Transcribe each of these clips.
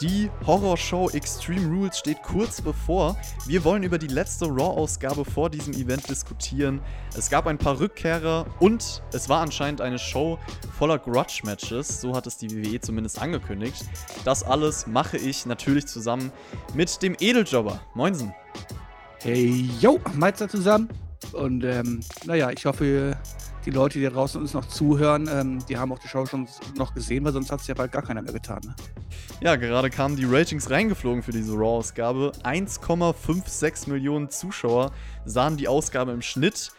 Die Horrorshow Extreme Rules steht kurz bevor. Wir wollen über die letzte Raw-Ausgabe vor diesem Event diskutieren. Es gab ein paar Rückkehrer und es war anscheinend eine Show voller Grudge-Matches. So hat es die WWE zumindest angekündigt. Das alles mache ich natürlich zusammen mit dem Edeljobber. Moinsen. Hey, yo, Meister zusammen. Und ähm, naja, ich hoffe, die Leute, die da draußen uns noch zuhören, ähm, die haben auch die Show schon noch gesehen, weil sonst hat es ja bald gar keiner mehr getan. Ne? Ja, gerade kamen die Ratings reingeflogen für diese Raw-Ausgabe. 1,56 Millionen Zuschauer sahen die Ausgabe im Schnitt.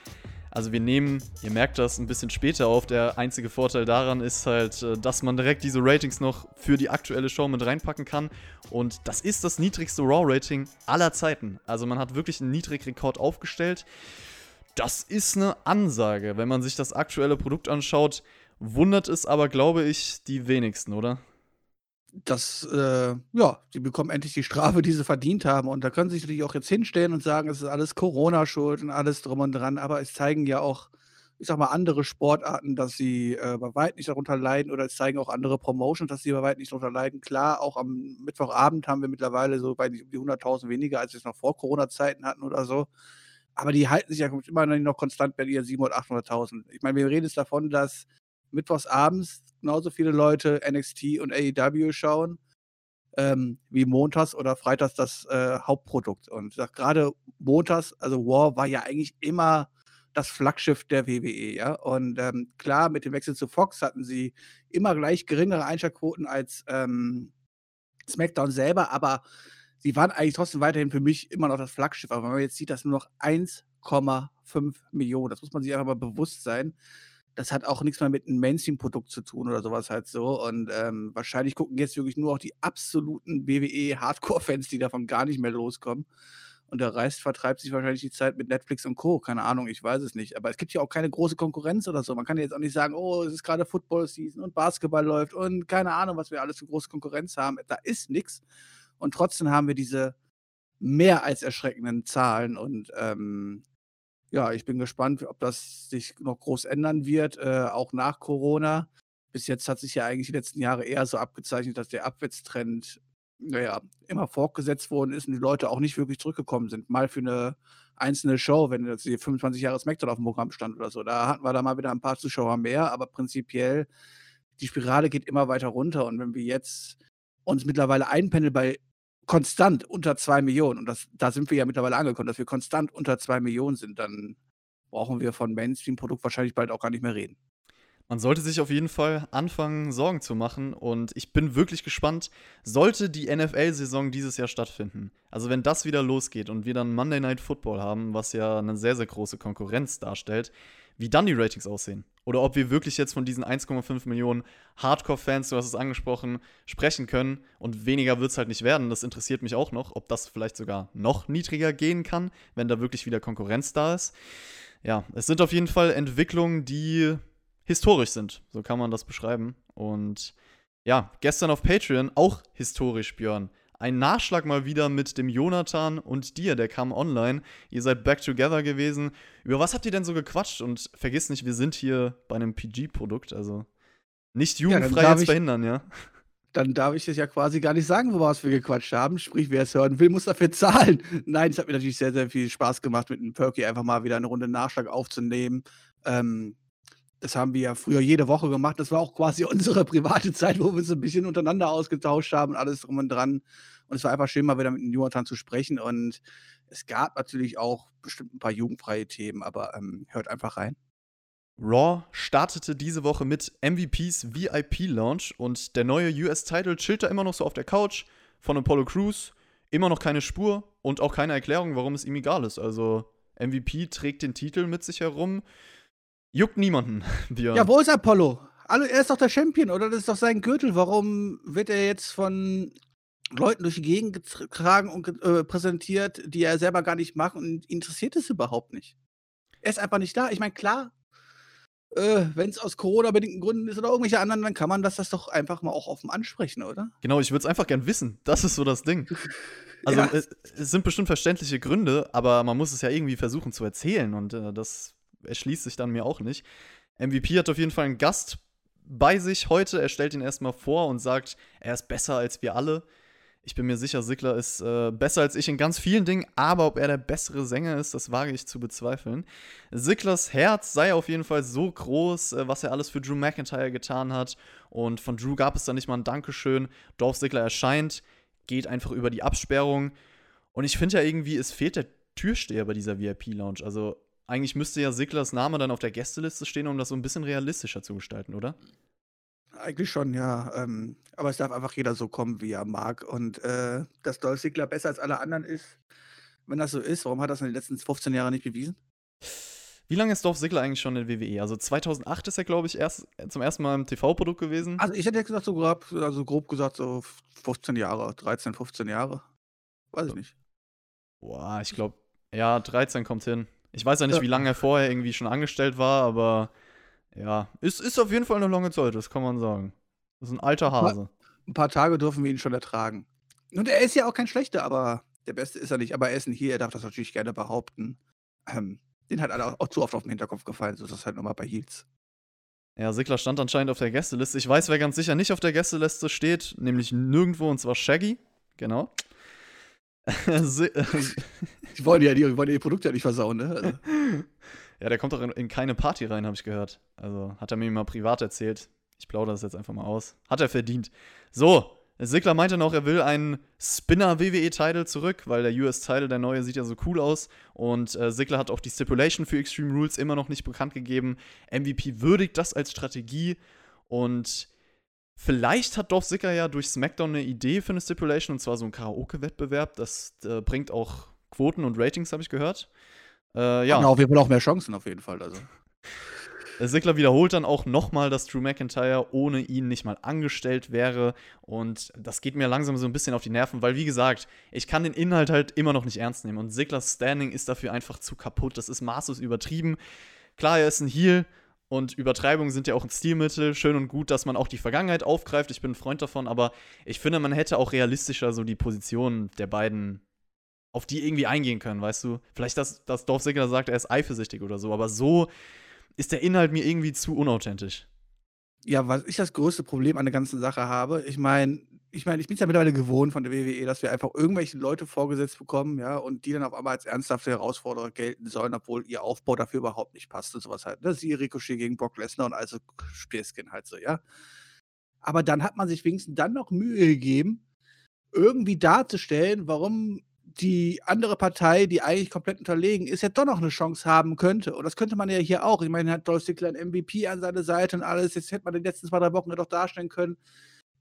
Also wir nehmen, ihr merkt das ein bisschen später auf. Der einzige Vorteil daran ist halt, äh, dass man direkt diese Ratings noch für die aktuelle Show mit reinpacken kann. Und das ist das niedrigste Raw-Rating aller Zeiten. Also man hat wirklich einen Niedrigrekord aufgestellt. Das ist eine Ansage. Wenn man sich das aktuelle Produkt anschaut, wundert es aber, glaube ich, die wenigsten, oder? Das, äh, ja, die bekommen endlich die Strafe, die sie verdient haben. Und da können sie sich natürlich auch jetzt hinstellen und sagen, es ist alles Corona-Schuld und alles drum und dran. Aber es zeigen ja auch, ich sag mal, andere Sportarten, dass sie äh, bei weit nicht darunter leiden. Oder es zeigen auch andere Promotions, dass sie bei weit nicht darunter leiden. Klar, auch am Mittwochabend haben wir mittlerweile so bei die 100.000 weniger, als wir es noch vor Corona-Zeiten hatten oder so. Aber die halten sich ja immer noch konstant bei ihren 700.000, 800.000. Ich meine, wir reden jetzt davon, dass mittwochs abends genauso viele Leute NXT und AEW schauen, ähm, wie montags oder freitags das äh, Hauptprodukt. Und gerade montags, also War war ja eigentlich immer das Flaggschiff der WWE, ja. Und ähm, klar, mit dem Wechsel zu Fox hatten sie immer gleich geringere Einschaltquoten als ähm, SmackDown selber, aber sie waren eigentlich trotzdem weiterhin für mich immer noch das Flaggschiff. Aber wenn man jetzt sieht, dass nur noch 1,5 Millionen, das muss man sich einfach mal bewusst sein. Das hat auch nichts mehr mit einem Mainstream-Produkt zu tun oder sowas halt so. Und ähm, wahrscheinlich gucken jetzt wirklich nur auch die absoluten WWE-Hardcore-Fans, die davon gar nicht mehr loskommen. Und der Rest vertreibt sich wahrscheinlich die Zeit mit Netflix und Co. Keine Ahnung, ich weiß es nicht. Aber es gibt ja auch keine große Konkurrenz oder so. Man kann jetzt auch nicht sagen, oh, es ist gerade Football-Season und Basketball läuft und keine Ahnung, was wir alles für große Konkurrenz haben. Da ist nichts. Und trotzdem haben wir diese mehr als erschreckenden Zahlen. Und ähm, ja, ich bin gespannt, ob das sich noch groß ändern wird, äh, auch nach Corona. Bis jetzt hat sich ja eigentlich die letzten Jahre eher so abgezeichnet, dass der Abwärtstrend naja, immer fortgesetzt worden ist und die Leute auch nicht wirklich zurückgekommen sind. Mal für eine einzelne Show, wenn jetzt die 25 Jahre Smackdown auf dem Programm stand oder so. Da hatten wir da mal wieder ein paar Zuschauer mehr, aber prinzipiell, die Spirale geht immer weiter runter. Und wenn wir jetzt uns mittlerweile einpendeln bei konstant unter 2 Millionen, und das, da sind wir ja mittlerweile angekommen, dass wir konstant unter 2 Millionen sind, dann brauchen wir von Mainstream-Produkt wahrscheinlich bald auch gar nicht mehr reden. Man sollte sich auf jeden Fall anfangen, Sorgen zu machen. Und ich bin wirklich gespannt, sollte die NFL-Saison dieses Jahr stattfinden. Also wenn das wieder losgeht und wir dann Monday Night Football haben, was ja eine sehr, sehr große Konkurrenz darstellt, wie dann die Ratings aussehen. Oder ob wir wirklich jetzt von diesen 1,5 Millionen Hardcore-Fans, du hast es angesprochen, sprechen können. Und weniger wird es halt nicht werden. Das interessiert mich auch noch, ob das vielleicht sogar noch niedriger gehen kann, wenn da wirklich wieder Konkurrenz da ist. Ja, es sind auf jeden Fall Entwicklungen, die historisch sind. So kann man das beschreiben. Und ja, gestern auf Patreon auch historisch, Björn ein Nachschlag mal wieder mit dem Jonathan und dir, der kam online. Ihr seid back together gewesen. Über was habt ihr denn so gequatscht? Und vergiss nicht, wir sind hier bei einem PG-Produkt, also nicht jugendfrei ja, jetzt verhindern, ja? Dann darf ich das ja quasi gar nicht sagen, was wir gequatscht haben. Sprich, wer es hören will, muss dafür zahlen. Nein, es hat mir natürlich sehr, sehr viel Spaß gemacht, mit dem Perky einfach mal wieder eine Runde Nachschlag aufzunehmen. Ähm, das haben wir ja früher jede Woche gemacht. Das war auch quasi unsere private Zeit, wo wir uns ein bisschen untereinander ausgetauscht haben und alles drum und dran. Und es war einfach schön, mal wieder mit Jonathan zu sprechen. Und es gab natürlich auch bestimmt ein paar jugendfreie Themen, aber ähm, hört einfach rein. Raw startete diese Woche mit MVPs VIP Launch und der neue US-Title chillt da immer noch so auf der Couch von Apollo Crews. Immer noch keine Spur und auch keine Erklärung, warum es ihm egal ist. Also MVP trägt den Titel mit sich herum. Juckt niemanden, Björn. Ja, wo ist Apollo? Also, er ist doch der Champion, oder? Das ist doch sein Gürtel. Warum wird er jetzt von Leuten durch die Gegend getragen und äh, präsentiert, die er selber gar nicht macht und interessiert es überhaupt nicht? Er ist einfach nicht da. Ich meine, klar, äh, wenn es aus Corona-bedingten Gründen ist oder irgendwelche anderen, dann kann man das, das doch einfach mal auch offen ansprechen, oder? Genau, ich würde es einfach gern wissen. Das ist so das Ding. Also Ja. es, es sind bestimmt verständliche Gründe, aber man muss es ja irgendwie versuchen zu erzählen und äh, das erschließt sich dann mir auch nicht. MVP hat auf jeden Fall einen Gast bei sich heute. Er stellt ihn erstmal vor und sagt, er ist besser als wir alle. Ich bin mir sicher, Sigler ist äh, besser als ich in ganz vielen Dingen, aber ob er der bessere Sänger ist, das wage ich zu bezweifeln. Siglers Herz sei auf jeden Fall so groß, äh, was er alles für Drew McIntyre getan hat. Und von Drew gab es dann nicht mal ein Dankeschön. Dolph Ziggler erscheint, geht einfach über die Absperrung. Und ich finde ja irgendwie, es fehlt der Türsteher bei dieser VIP-Lounge. Also eigentlich müsste ja Siglers Name dann auf der Gästeliste stehen, um das so ein bisschen realistischer zu gestalten, oder? Eigentlich schon, ja. Ähm, aber es darf einfach jeder so kommen, wie er mag. Und äh, dass Dolph Ziggler besser als alle anderen ist, wenn das so ist, warum hat er das in den letzten 15 Jahren nicht bewiesen? Wie lange ist Dolph Ziggler eigentlich schon in WWE? Also 2008 ist er, glaube ich, erst zum ersten Mal im TV-Produkt gewesen. Also ich hätte jetzt gesagt, so grob, also grob gesagt, so 15 Jahre, 13, 15 Jahre. Weiß ich nicht. Boah, ich glaube, ja, 13 kommt hin. Ich weiß ja nicht, Ja. wie lange er vorher irgendwie schon angestellt war, aber ja, ist, ist auf jeden Fall eine lange Zeit, das kann man sagen. Das ist ein alter Hase. Ein paar Tage dürfen wir ihn schon ertragen. Und er ist ja auch kein schlechter, aber der Beste ist er nicht. Aber er ist ein hier, er darf das natürlich gerne behaupten. Ähm, den hat alle auch zu oft auf den Hinterkopf gefallen, so ist das halt nochmal bei Heels. Ja, Sigler stand anscheinend auf der Gästeliste. Ich weiß, wer ganz sicher nicht auf der Gästeliste steht, nämlich nirgendwo, und zwar Shaggy. Genau. Si- Die wollen ja die, die wollen ja die Produkte ja nicht versauen, ne? Also, ja, der kommt doch in, in keine Party rein, habe ich gehört. Also hat er mir mal privat erzählt. Ich plaudere das jetzt einfach mal aus. Hat er verdient. So, Sigler meinte noch, er will einen Spinner-WWE-Title zurück, weil der US-Title, der neue, sieht ja so cool aus. Und äh, Sigler hat auch die Stipulation für Extreme Rules immer noch nicht bekannt gegeben. MVP würdigt das als Strategie. Und vielleicht hat Dolph Ziggler ja durch SmackDown eine Idee für eine Stipulation, und zwar so ein Karaoke-Wettbewerb. Das äh, bringt auch Quoten und Ratings, habe ich gehört. Äh, ja. haben auf jeden Fall auch mehr Chancen, auf jeden Fall. Also. Sigler wiederholt dann auch nochmal, dass Drew McIntyre ohne ihn nicht mal angestellt wäre. Und das geht mir langsam so ein bisschen auf die Nerven, weil, wie gesagt, ich kann den Inhalt halt immer noch nicht ernst nehmen. Und Siglers Standing ist dafür einfach zu kaputt. Das ist maßlos übertrieben. Klar, er ist ein Heel. Und Übertreibungen sind ja auch ein Stilmittel. Schön und gut, dass man auch die Vergangenheit aufgreift. Ich bin ein Freund davon. Aber ich finde, man hätte auch realistischer so die Positionen der beiden auf die irgendwie eingehen können, weißt du? Vielleicht, dass, dass Ziggler sagt, er ist eifersüchtig oder so. Aber so ist der Inhalt mir irgendwie zu unauthentisch. Ja, was ich das größte Problem an der ganzen Sache habe, ich meine, ich meine, ich bin es ja mittlerweile gewohnt von der WWE, dass wir einfach irgendwelche Leute vorgesetzt bekommen, ja, und die dann auf einmal als ernsthafte Herausforderer gelten sollen, obwohl ihr Aufbau dafür überhaupt nicht passt und sowas halt. Das ist Ricochet gegen Brock Lesnar und also Spielskin halt so, ja. Aber dann hat man sich wenigstens dann noch Mühe gegeben, irgendwie darzustellen, warum die andere Partei, die eigentlich komplett unterlegen ist, ja doch noch eine Chance haben könnte. Und das könnte man ja hier auch. Ich meine, hat Dolph Ziggler ein MVP an seiner Seite und alles. Jetzt hätte man in den letzten zwei, drei Wochen ja doch darstellen können,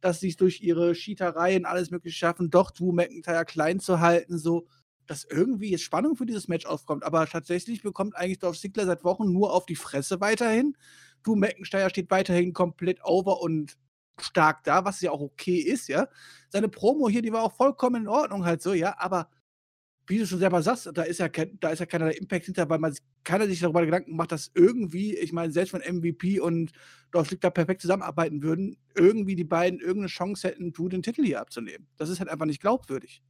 dass sie es durch ihre Cheatereien alles mögliche schaffen, doch Drew McIntyre klein zu halten, so dass irgendwie jetzt Spannung für dieses Match aufkommt. Aber tatsächlich bekommt eigentlich Dolph Ziggler seit Wochen nur auf die Fresse weiterhin. Drew McIntyre steht weiterhin komplett over und stark da, was ja auch okay ist, ja. Seine Promo hier, die war auch vollkommen in Ordnung halt so, ja, aber wie du schon selber sagst, da ist ja, kein, da ist ja keiner Impact hinter, weil man keiner sich darüber Gedanken macht, dass irgendwie, ich meine, selbst wenn MVP und Dolph Ziggler perfekt zusammenarbeiten würden, irgendwie die beiden irgendeine Chance hätten, Drew den Titel hier abzunehmen. Das ist halt einfach nicht glaubwürdig.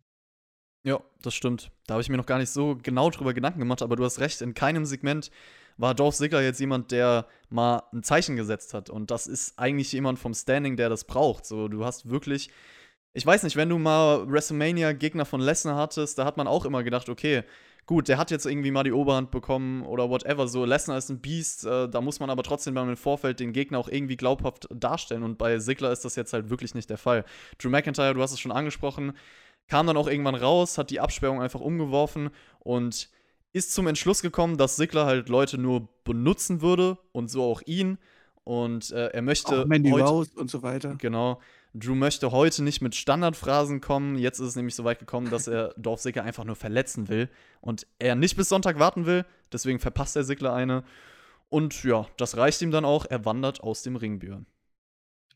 Ja, das stimmt. Da habe ich mir noch gar nicht so genau drüber Gedanken gemacht, aber du hast recht, in keinem Segment war Dolph Ziggler jetzt jemand, der mal ein Zeichen gesetzt hat. Und das ist eigentlich jemand vom Standing, der das braucht. So, du hast wirklich. Ich weiß nicht, wenn du mal WrestleMania-Gegner von Lesnar hattest, da hat man auch immer gedacht, okay, gut, der hat jetzt irgendwie mal die Oberhand bekommen oder whatever. So, Lesnar ist ein Biest, äh, da muss man aber trotzdem beim Vorfeld den Gegner auch irgendwie glaubhaft darstellen. Und bei Ziggler ist das jetzt halt wirklich nicht der Fall. Drew McIntyre, du hast es schon angesprochen, kam dann auch irgendwann raus, hat die Absperrung einfach umgeworfen und ist zum Entschluss gekommen, dass Sigler halt Leute nur benutzen würde und so auch ihn. Und äh, er möchte Auch Mandy heute, Rose und so weiter. genau, Drew möchte heute nicht mit Standardphrasen kommen. Jetzt ist es nämlich so weit gekommen, dass er Dolph Ziggler einfach nur verletzen will und er nicht bis Sonntag warten will. Deswegen verpasst er Sigler eine. Und ja, das reicht ihm dann auch. Er wandert aus dem Ring, Björn.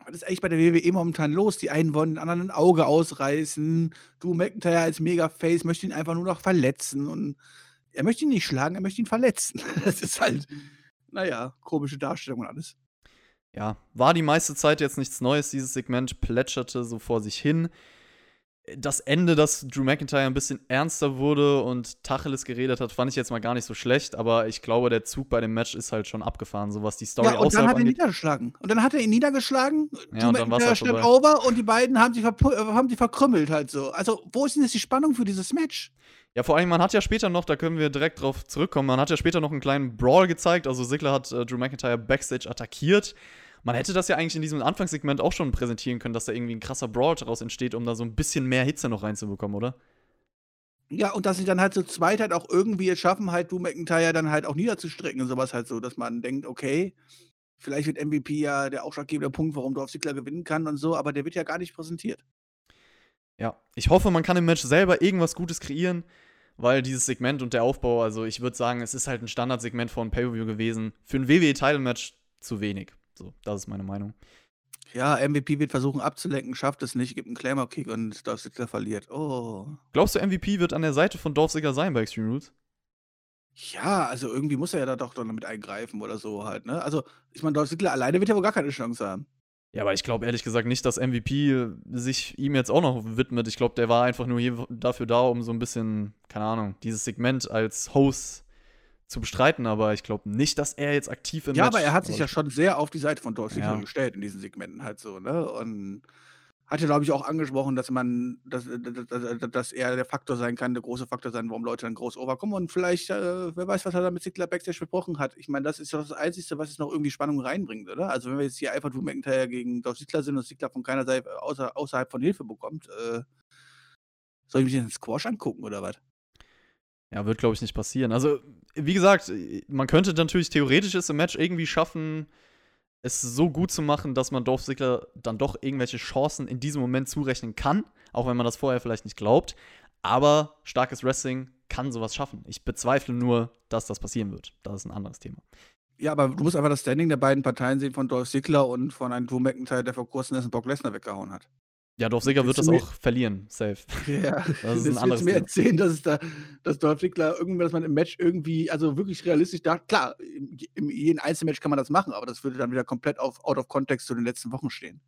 Was ist eigentlich bei der WWE momentan los? Die einen wollen den anderen ein Auge ausreißen. Drew McIntyre als Mega-Face möchte ihn einfach nur noch verletzen. Und er möchte ihn nicht schlagen, er möchte ihn verletzen. Das ist halt. naja, komische Darstellung und alles. Ja, war die meiste Zeit jetzt nichts Neues. Dieses Segment plätscherte so vor sich hin das Ende, dass Drew McIntyre ein bisschen ernster wurde und Tacheles geredet hat, fand ich jetzt mal gar nicht so schlecht, aber ich glaube, der Zug bei dem Match ist halt schon abgefahren, so was die Story ja, und dann hat er ihn niedergeschlagen. Und dann hat er ihn niedergeschlagen, ja, und dann stand halt over und die beiden haben sich, haben sich verkrümmelt halt so. Also, wo ist denn jetzt die Spannung für dieses Match? Ja, vor allem, man hat ja später noch, da können wir direkt drauf zurückkommen, man hat ja später noch einen kleinen Brawl gezeigt, also Sigler hat äh, Drew McIntyre backstage attackiert man hätte das ja eigentlich in diesem Anfangssegment auch schon präsentieren können, dass da irgendwie ein krasser Brawl daraus entsteht, um da so ein bisschen mehr Hitze noch reinzubekommen, oder? Ja, und dass sie dann halt zu zweit halt auch irgendwie es schaffen, halt du McIntyre dann halt auch niederzustrecken und sowas halt so, dass man denkt, okay, vielleicht wird MVP ja der ausschlaggebende Punkt, warum Dorf Ziggler gewinnen kann und so, aber der wird ja gar nicht präsentiert. Ja, ich hoffe, man kann im Match selber irgendwas Gutes kreieren, weil dieses Segment und der Aufbau, also ich würde sagen, es ist halt ein Standardsegment von Pay-Per-View gewesen. Für ein WWE-Title-Match zu wenig. So, das ist meine Meinung. Ja, MVP wird versuchen abzulenken, schafft es nicht, gibt einen Claimer-Kick und Dolph Ziggler verliert. Oh. Glaubst du, MVP wird an der Seite von Dolph Ziggler sein bei Extreme Rules? Ja, also irgendwie muss er ja da doch dann damit eingreifen oder so halt, ne? Also, ich meine, Dolph Ziggler alleine wird ja wohl gar keine Chance haben. Ja, aber ich glaube ehrlich gesagt nicht, dass MVP sich ihm jetzt auch noch widmet. Ich glaube, der war einfach nur hier dafür da, um so ein bisschen, keine Ahnung, dieses Segment als Host zu bestreiten, aber ich glaube nicht, dass er jetzt aktiv im Ja, Match aber er hat sich ja schon sehr auf die Seite von Dolph Ziggler Ja. gestellt in diesen Segmenten halt so, ne? Und hat ja, glaube ich, auch angesprochen, dass man, dass, dass, dass er der Faktor sein kann, der große Faktor sein, warum Leute dann groß overkommen. Und vielleicht, äh, wer weiß, was er da mit Ziggler Backstage besprochen hat. Ich meine, das ist doch das Einzige, was jetzt noch irgendwie Spannung reinbringt, oder? Also, wenn wir jetzt hier einfach Drew McIntyre gegen Dolph Ziggler sind und Ziggler von keiner Seite außer, außerhalb von Hilfe bekommt, äh, soll ich mich den Squash angucken oder was? Ja, wird, glaube ich, nicht passieren. Also, wie gesagt, man könnte natürlich theoretisch es im Match irgendwie schaffen, es so gut zu machen, dass man Dolph Ziggler dann doch irgendwelche Chancen in diesem Moment zurechnen kann, auch wenn man das vorher vielleicht nicht glaubt. Aber starkes Wrestling kann sowas schaffen. Ich bezweifle nur, dass das passieren wird. Das ist ein anderes Thema. Ja, aber du musst einfach das Standing der beiden Parteien sehen von Dolph Ziggler und von einem Drew McIntyre, der vor kurzem einen Brock Lesnar weggehauen hat. Ja, Ziggler wird das auch verlieren, safe. Ja, Das ist ein anderes mir erzählen, dass es da, dass Dolph Ziggler irgendwie, dass man im Match irgendwie, also wirklich realistisch da, klar, im, im jeden Einzelmatch kann man das machen, aber das würde dann wieder komplett auf, out of context zu den letzten Wochen stehen.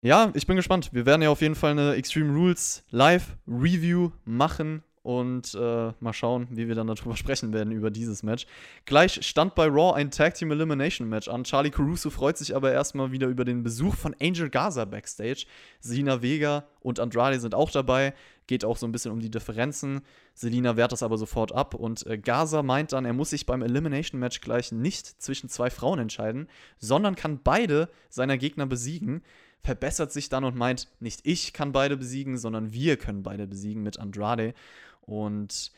Ja, ich bin gespannt. Wir werden ja auf jeden Fall eine Extreme Rules Live Review machen und äh, mal schauen, wie wir dann darüber sprechen werden über dieses Match. Gleich stand bei Raw ein Tag Team Elimination Match an. Charlie Caruso freut sich aber erstmal wieder über den Besuch von Angel Gaza backstage. Sina Vega und Andrade sind auch dabei. Geht auch so ein bisschen um die Differenzen. Selina wehrt das aber sofort ab und äh, Gaza meint dann, er muss sich beim Elimination Match gleich nicht zwischen zwei Frauen entscheiden, sondern kann beide seiner Gegner besiegen verbessert sich dann und meint, nicht ich kann beide besiegen, sondern wir können beide besiegen mit Andrade. Und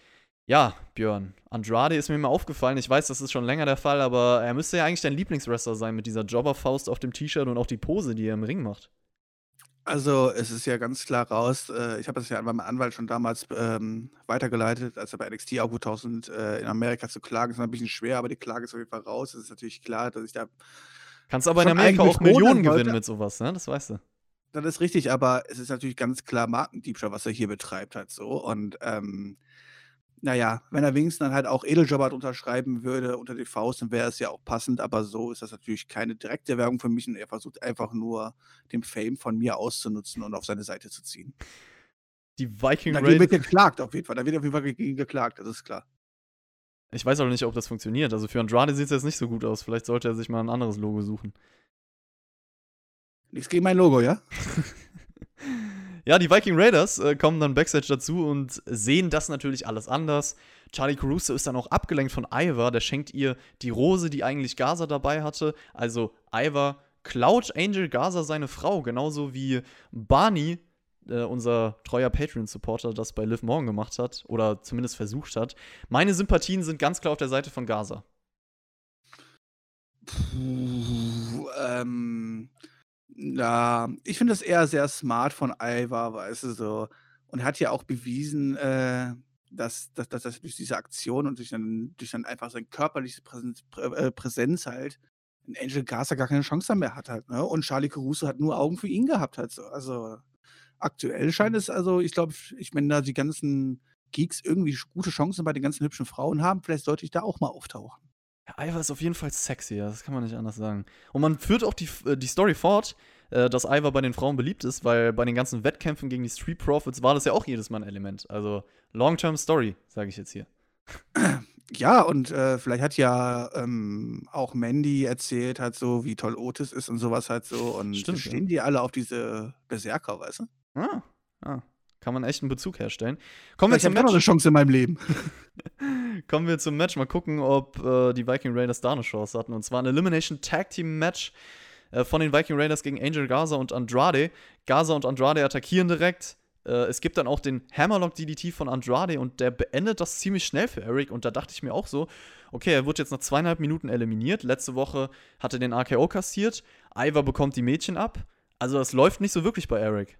ja, Björn, Andrade ist mir immer aufgefallen. Ich weiß, das ist schon länger der Fall, aber er müsste ja eigentlich dein Lieblingswrestler sein mit dieser Jobberfaust auf dem T-Shirt und auch die Pose, die er im Ring macht. Also, es ist ja ganz klar raus, äh, ich habe das ja an meinem Anwalt schon damals ähm, weitergeleitet, als er bei NXT aufgetaucht ist, äh, in Amerika zu klagen. ist ein bisschen schwer, aber die Klage ist auf jeden Fall raus. Es ist natürlich klar, dass ich da Kannst aber in Amerika auch Millionen gewinnen mit sowas, ne? Das weißt du. Das ist richtig, aber es ist natürlich ganz klar Markendiebstahl, was er hier betreibt halt so. Und ähm, naja, wenn er wenigstens dann halt auch Edeljobber unterschreiben würde unter die Faust, dann wäre es ja auch passend, aber so ist das natürlich keine direkte Werbung für mich und er versucht einfach nur, den Fame von mir auszunutzen und auf seine Seite zu ziehen. Die Viking Dagegen wird Raiders. geklagt, auf jeden Fall. Da wird auf jeden Fall gegen geklagt, das ist klar. Ich weiß auch nicht, ob das funktioniert. Also für Andrade sieht es jetzt nicht so gut aus. Vielleicht sollte er sich mal ein anderes Logo suchen. Nichts gegen mein Logo, ja? Ja, die Viking Raiders äh, kommen dann Backstage dazu und sehen das natürlich alles anders. Charlie Caruso ist dann auch abgelenkt von Ivar, der schenkt ihr die Rose, die eigentlich Gaza dabei hatte. Also Ivar klaut Angel Gaza seine Frau, genauso wie Barney, äh, unser treuer Patreon-Supporter, das bei Liv Morgan gemacht hat oder zumindest versucht hat. Meine Sympathien sind ganz klar auf der Seite von Gaza. Puh, ähm, na, ich finde das eher sehr smart von Ivar, weißt du, so. Und er hat ja auch bewiesen, äh, dass, dass, dass, dass durch diese Aktion und durch dann, durch dann einfach seine körperliche Präsenz, Prä, äh, Präsenz halt ein Angel Garza gar keine Chance mehr hat halt, ne? Und Charlie Caruso hat nur Augen für ihn gehabt halt so. Also aktuell scheint es, also ich glaube, ich meine, da die ganzen Geeks irgendwie gute Chancen bei den ganzen hübschen Frauen haben, vielleicht sollte ich da auch mal auftauchen. Ivar ist auf jeden Fall sexy, das kann man nicht anders sagen. Und man führt auch die, äh, die Story fort, äh, dass Ivar bei den Frauen beliebt ist, weil bei den ganzen Wettkämpfen gegen die Street Profits war das ja auch jedes Mal ein Element. Also Long-Term Story, sage ich jetzt hier. Ja, und äh, vielleicht hat ja ähm, auch Mandy erzählt, halt so, wie toll Otis ist und sowas halt so. Und Stimmt, ja. stehen die alle auf diese Berserker, weißt du? Ah, ah, kann man echt einen Bezug herstellen. Kommen wir Vielleicht zum habe ich auch noch eine. Chance in meinem Leben. Kommen wir zum Match. Mal gucken, ob äh, die Viking Raiders da eine Chance hatten. Und zwar ein Elimination Tag Team Match äh, von den Viking Raiders gegen Angel Gaza und Andrade. Gaza und Andrade attackieren direkt. Äh, es gibt dann auch den Hammerlock DDT von Andrade und der beendet das ziemlich schnell für Eric. Und da dachte ich mir auch so, okay, er wird jetzt nach zweieinhalb Minuten eliminiert. Letzte Woche hat er den AKO kassiert. Ivar bekommt die Mädchen ab. Also das läuft nicht so wirklich bei Eric.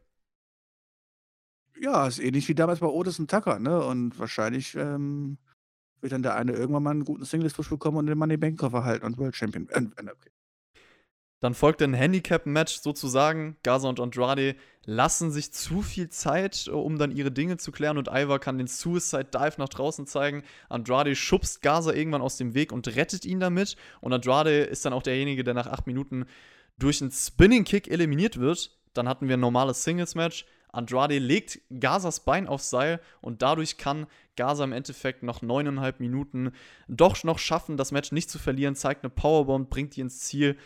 Ja, ist ähnlich wie damals bei Otis und Tucker, ne? Und wahrscheinlich ähm, wird dann der eine irgendwann mal einen guten Singles-Push bekommen und den Money Bank Koffer halten und World Champion. Äh, äh, okay. Dann folgt ein Handicap-Match sozusagen. Gaza und Andrade lassen sich zu viel Zeit, äh, um dann ihre Dinge zu klären. Und Ivar kann den Suicide Dive nach draußen zeigen. Andrade schubst Gaza irgendwann aus dem Weg und rettet ihn damit. Und Andrade ist dann auch derjenige, der nach acht Minuten durch einen Spinning Kick eliminiert wird. Dann hatten wir ein normales Singles-Match. Andrade legt Gazas Bein aufs Seil und dadurch kann Gaza im Endeffekt noch neuneinhalb Minuten doch noch schaffen, das Match nicht zu verlieren, zeigt eine Powerbomb, bringt die ins Ziel,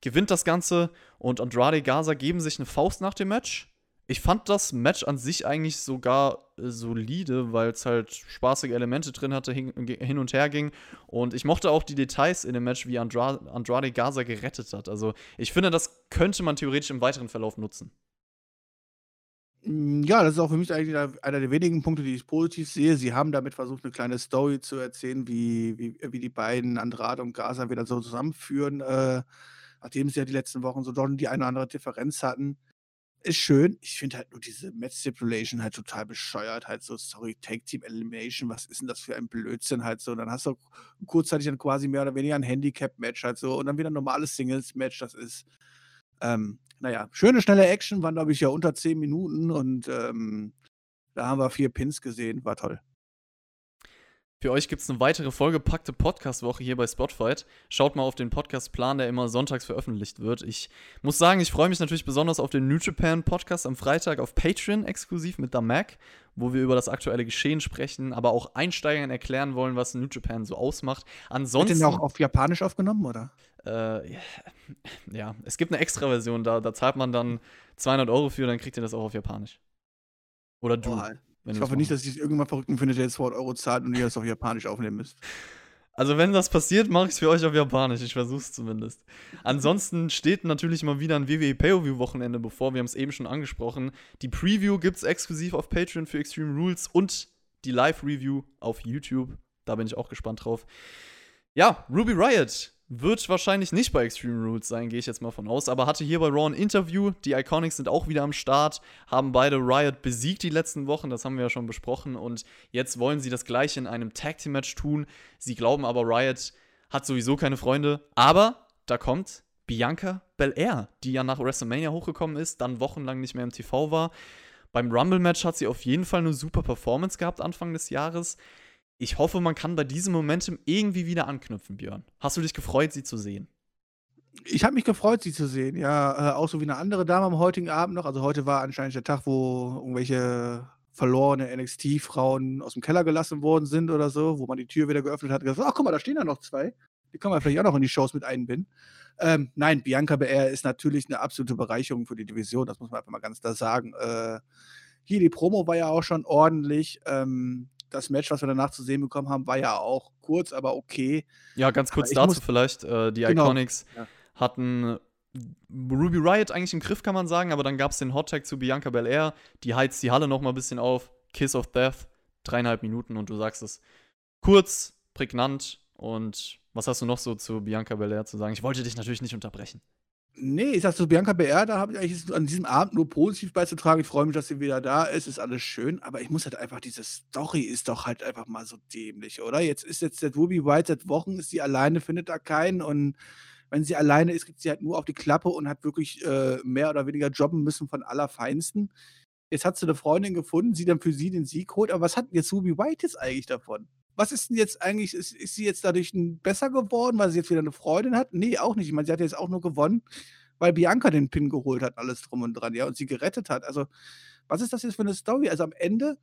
gewinnt das Ganze und Andrade Gaza geben sich eine Faust nach dem Match. Ich fand das Match an sich eigentlich sogar äh, solide, weil es halt spaßige Elemente drin hatte, hin, hin und her ging. Und ich mochte auch die Details in dem Match, wie Andra Andrade Gaza gerettet hat. Also ich finde, das könnte man theoretisch im weiteren Verlauf nutzen. Mm, Ja, das ist auch für mich eigentlich einer der wenigen Punkte, die ich positiv sehe. Sie haben damit versucht, eine kleine Story zu erzählen, wie wie wie die beiden, Andrade und Gaza, wieder so zusammenführen, äh, nachdem sie ja die letzten Wochen so doch die eine oder andere Differenz hatten. Ist schön. Ich finde halt nur diese Match Stipulation halt total bescheuert. Halt so, sorry, Tag Team Elimination, was ist denn das für ein Blödsinn halt so? Dann hast du kurzzeitig dann quasi mehr oder weniger ein Handicap-Match halt so und dann wieder ein normales Singles-Match. Das ist, ähm, naja, schöne, schnelle Action, waren, glaube ich, ja unter 10 Minuten und ähm, da haben wir vier Pins gesehen, war toll. Für euch gibt es eine weitere vollgepackte Podcast-Woche hier bei Spotfight. Schaut mal auf den Podcast-Plan, der immer sonntags veröffentlicht wird. Ich muss sagen, ich freue mich natürlich besonders auf den New Japan Podcast am Freitag auf Patreon exklusiv mit The Mac, wo wir über das aktuelle Geschehen sprechen, aber auch Einsteigern erklären wollen, was New Japan so ausmacht. Ansonsten. den auch auf Japanisch aufgenommen, oder? Äh, ja, es gibt eine Extra-Version, da, da zahlt man dann 200 Euro für, dann kriegt ihr das auch auf Japanisch. Oder du. Boah, ich hoffe nicht, dass ich irgendwann Verrückten finde, der jetzt 200 Euro zahlt und ihr das auf Japanisch aufnehmen müsst. Also wenn das passiert, mache ich es für euch auf Japanisch. Ich versuche es zumindest. Ansonsten steht natürlich mal wieder ein WWE Pay-Per-View Wochenende bevor. Wir haben es eben schon angesprochen. Die Preview gibt es exklusiv auf Patreon für Extreme Rules und die Live-Review auf YouTube. Da bin ich auch gespannt drauf. Ja, Ruby Riot wird wahrscheinlich nicht bei Extreme Rules sein, gehe ich jetzt mal von aus, aber hatte hier bei Raw ein Interview. Die Iconics sind auch wieder am Start, haben beide Riot besiegt die letzten Wochen, das haben wir ja schon besprochen und jetzt wollen sie das gleiche in einem Tag Team Match tun. Sie glauben aber, Riot hat sowieso keine Freunde, aber da kommt Bianca Belair, die ja nach WrestleMania hochgekommen ist, dann wochenlang nicht mehr im TV war. Beim Rumble-Match hat sie auf jeden Fall eine super Performance gehabt Anfang des Jahres. Ich hoffe, man kann bei diesem Momentum irgendwie wieder anknüpfen, Björn. Hast du dich gefreut, sie zu sehen? Ich habe mich gefreut, sie zu sehen. Ja, äh, auch so wie eine andere Dame am heutigen Abend noch. Also heute war anscheinend der Tag, wo irgendwelche verlorene NXT-Frauen aus dem Keller gelassen worden sind oder so, wo man die Tür wieder geöffnet hat und gesagt, ach guck mal, da stehen ja noch zwei. Die können wir vielleicht auch noch in die Shows mit einbinden. Ähm, nein, Bianca Belair ist natürlich eine absolute Bereicherung für die Division, das muss man einfach mal ganz klar sagen. Äh, hier die Promo war ja auch schon ordentlich. Ähm, das Match, was wir danach zu sehen bekommen haben, war ja auch kurz, aber okay. Ja, ganz kurz dazu vielleicht. Äh, die Genau, Iconics ja. hatten Ruby Riot eigentlich im Griff, kann man sagen, aber dann gab es den Hot-Tag zu Bianca Belair. Die heizt die Halle noch mal ein bisschen auf. Kiss of Death, dreieinhalb Minuten und du sagst es kurz, prägnant und was hast du noch so zu Bianca Belair zu sagen? Ich wollte dich natürlich nicht unterbrechen. Nee, ich sag so, Bianca BR, da habe ich eigentlich an diesem Abend nur positiv beizutragen. Ich freue mich, dass sie wieder da ist, ist alles schön, aber ich muss halt einfach, diese Story ist doch halt einfach mal so dämlich, oder? Jetzt ist jetzt der Ruby White seit Wochen, ist sie alleine, findet da keinen und wenn sie alleine ist, kriegt sie halt nur auf die Klappe und hat wirklich äh, mehr oder weniger jobben müssen von allerfeinsten. Jetzt hat sie eine Freundin gefunden, sie dann für sie den Sieg holt, aber was hat jetzt Ruby White jetzt eigentlich davon? Was ist denn jetzt eigentlich, ist, ist sie jetzt dadurch besser geworden, weil sie jetzt wieder eine Freundin hat? Nee, auch nicht. Ich meine, sie hat jetzt auch nur gewonnen, weil Bianca den Pin geholt hat, alles drum und dran, ja, und sie gerettet hat. Also, was ist das jetzt für eine Story? Also am Ende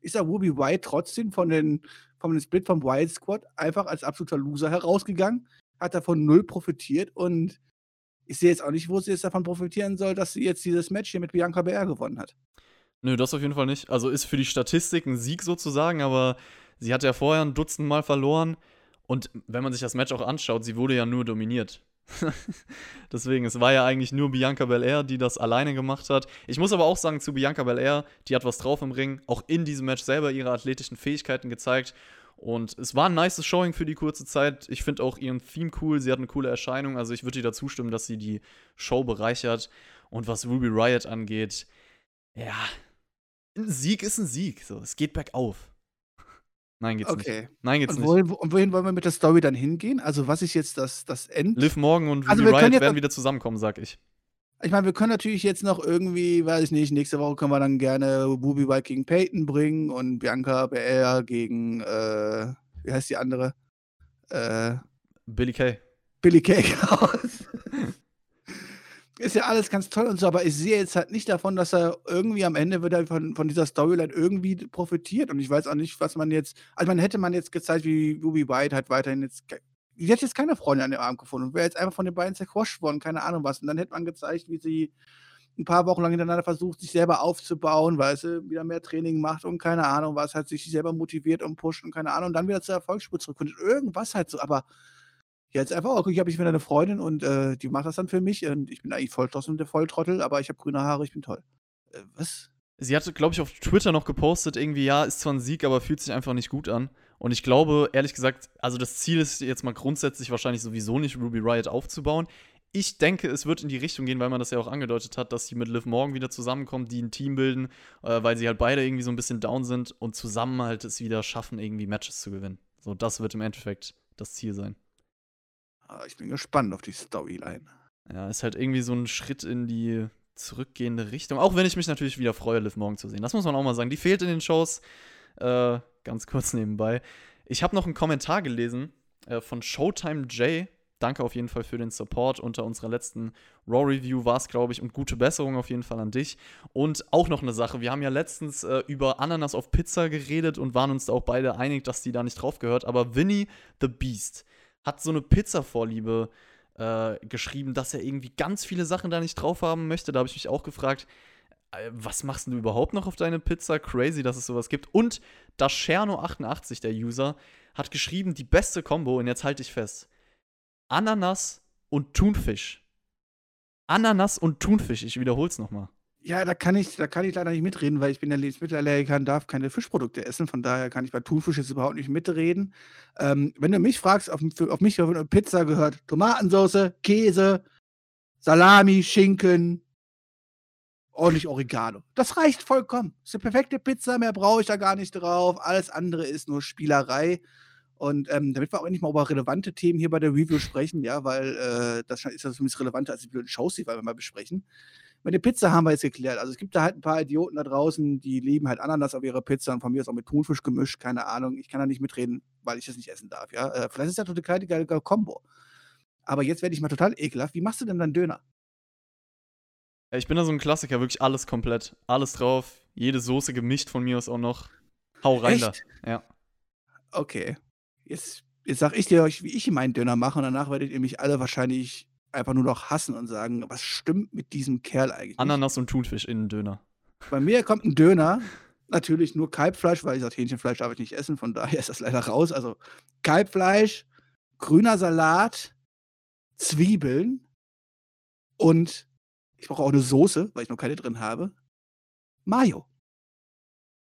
ist ja Ruby White trotzdem von den, vom Split vom Wild Squad einfach als absoluter Loser herausgegangen, hat davon null profitiert und ich sehe jetzt auch nicht, wo sie jetzt davon profitieren soll, dass sie jetzt dieses Match hier mit Bianca BR gewonnen hat. Nö, das auf jeden Fall nicht. Also ist für die Statistik ein Sieg sozusagen, aber sie hat ja vorher ein Dutzend Mal verloren. Und wenn man sich das Match auch anschaut, sie wurde ja nur dominiert. Deswegen, es war ja eigentlich nur Bianca Belair, die das alleine gemacht hat. Ich muss aber auch sagen, zu Bianca Belair, die hat was drauf im Ring, auch in diesem Match selber ihre athletischen Fähigkeiten gezeigt. Und es war ein nice Showing für die kurze Zeit. Ich finde auch ihren Theme cool. Sie hat eine coole Erscheinung. Also ich würde ihr dazu stimmen, dass sie die Show bereichert. Und was Ruby Riot angeht, ja, ein Sieg ist ein Sieg. So, es geht bergauf. Nein, geht's okay. nicht. Nein, geht's und nicht. Wohin, und wohin wollen wir mit der Story dann hingehen? Also, was ist jetzt das, das End? Liv Morgan und Also, Riot werden wieder zusammenkommen, sag ich. Ich meine, wir können natürlich jetzt noch irgendwie, weiß ich nicht, nächste Woche können wir dann gerne Ruby White gegen Peyton bringen und Bianca BR gegen, äh, wie heißt die andere? Äh, Billy Kay. Billy Cake aus. Ist ja alles ganz toll und so, aber ich sehe jetzt halt nicht davon, dass er irgendwie am Ende wieder von, von dieser Storyline irgendwie profitiert. Und ich weiß auch nicht, was man jetzt. Also, man hätte man jetzt gezeigt, wie Ruby White halt weiterhin jetzt. Die hat jetzt keine Freundin an dem Arm gefunden und wäre jetzt einfach von den beiden zerquasht worden, keine Ahnung was. Und dann hätte man gezeigt, wie sie ein paar Wochen lang hintereinander versucht, sich selber aufzubauen, weil sie wieder mehr Training macht und keine Ahnung was, halt sich selber motiviert und pusht und keine Ahnung, und dann wieder zur Erfolgsspur zurückkommt. Irgendwas halt so, aber Jetzt einfach, okay, ich habe ich wieder eine Freundin und äh, die macht das dann für mich und ich bin eigentlich voll trotzdem der Volltrottel, aber ich habe grüne Haare, ich bin toll. Äh, was? Sie hatte, glaube ich, auf Twitter noch gepostet, irgendwie, ja, ist zwar ein Sieg, aber fühlt sich einfach nicht gut an. Und ich glaube, ehrlich gesagt, also das Ziel ist jetzt mal grundsätzlich wahrscheinlich sowieso nicht, Ruby Riot aufzubauen. Ich denke, es wird in die Richtung gehen, weil man das ja auch angedeutet hat, dass sie mit Liv Morgan wieder zusammenkommen, die ein Team bilden, äh, weil sie halt beide irgendwie so ein bisschen down sind und zusammen halt es wieder schaffen, irgendwie Matches zu gewinnen. So, das wird im Endeffekt das Ziel sein. Ah, ich bin gespannt auf die Storyline. Ja, ist halt irgendwie so ein Schritt in die zurückgehende Richtung. Auch wenn ich mich natürlich wieder freue, Liv Morgan zu sehen. Das muss man auch mal sagen. Die fehlt in den Shows. Äh, ganz kurz nebenbei. Ich habe noch einen Kommentar gelesen äh, von Showtime J. Danke auf jeden Fall für den Support. Unter unserer letzten Raw-Review war es, glaube ich, und gute Besserung auf jeden Fall an dich. Und auch noch eine Sache. Wir haben ja letztens äh, über Ananas auf Pizza geredet und waren uns da auch beide einig, dass die da nicht drauf gehört. Aber Winnie the Beast hat so eine Pizza-Vorliebe äh, geschrieben, dass er irgendwie ganz viele Sachen da nicht drauf haben möchte. Da habe ich mich auch gefragt, äh, was machst du überhaupt noch auf deine Pizza? Crazy, dass es sowas gibt. Und Dascherno88, der User, hat geschrieben, die beste Kombo, und jetzt halte ich fest: Ananas und Thunfisch. Ananas und Thunfisch, ich wiederhole es nochmal. Ja, da kann ich, da kann ich leider nicht mitreden, weil ich bin ja Lebensmittelallergiker und darf keine Fischprodukte essen. Von daher kann ich bei Thunfisch jetzt überhaupt nicht mitreden. Ähm, wenn du mich fragst, auf, auf mich auf eine Pizza gehört Tomatensauce, Käse, Salami, Schinken, ordentlich Oregano. Das reicht vollkommen. Das ist eine perfekte Pizza, mehr brauche ich da gar nicht drauf. Alles andere ist nur Spielerei. Und ähm, damit wir auch endlich mal über relevante Themen hier bei der Review sprechen, ja, weil äh, das ist ja zumindest relevanter als die blöden Shows, die wir mal besprechen. Mit der Pizza haben wir jetzt geklärt. Also es gibt da halt ein paar Idioten da draußen, die lieben halt Ananas auf ihrer Pizza und von mir ist auch mit Thunfisch gemischt, keine Ahnung. Ich kann da nicht mitreden, weil ich das nicht essen darf, ja. Äh, vielleicht ist das total geile, geile Kombo. Aber jetzt werde ich mal total ekelhaft. Wie machst du denn deinen Döner? Ja, ich bin da so ein Klassiker, wirklich alles komplett. Alles drauf, jede Soße gemischt von mir aus auch noch. Hau rein Echt? da. Ja. Okay. Jetzt, jetzt sag ich dir euch, wie ich meinen Döner mache und danach werdet ihr mich alle wahrscheinlich einfach nur noch hassen und sagen, was stimmt mit diesem Kerl eigentlich? Ananas und Thunfisch in den Döner. Bei mir kommt ein Döner, natürlich nur Kalbfleisch, weil ich sage, Hähnchenfleisch darf ich nicht essen, von daher ist das leider raus. Also Kalbfleisch, grüner Salat, Zwiebeln und ich brauche auch eine Soße, weil ich noch keine drin habe. Mayo.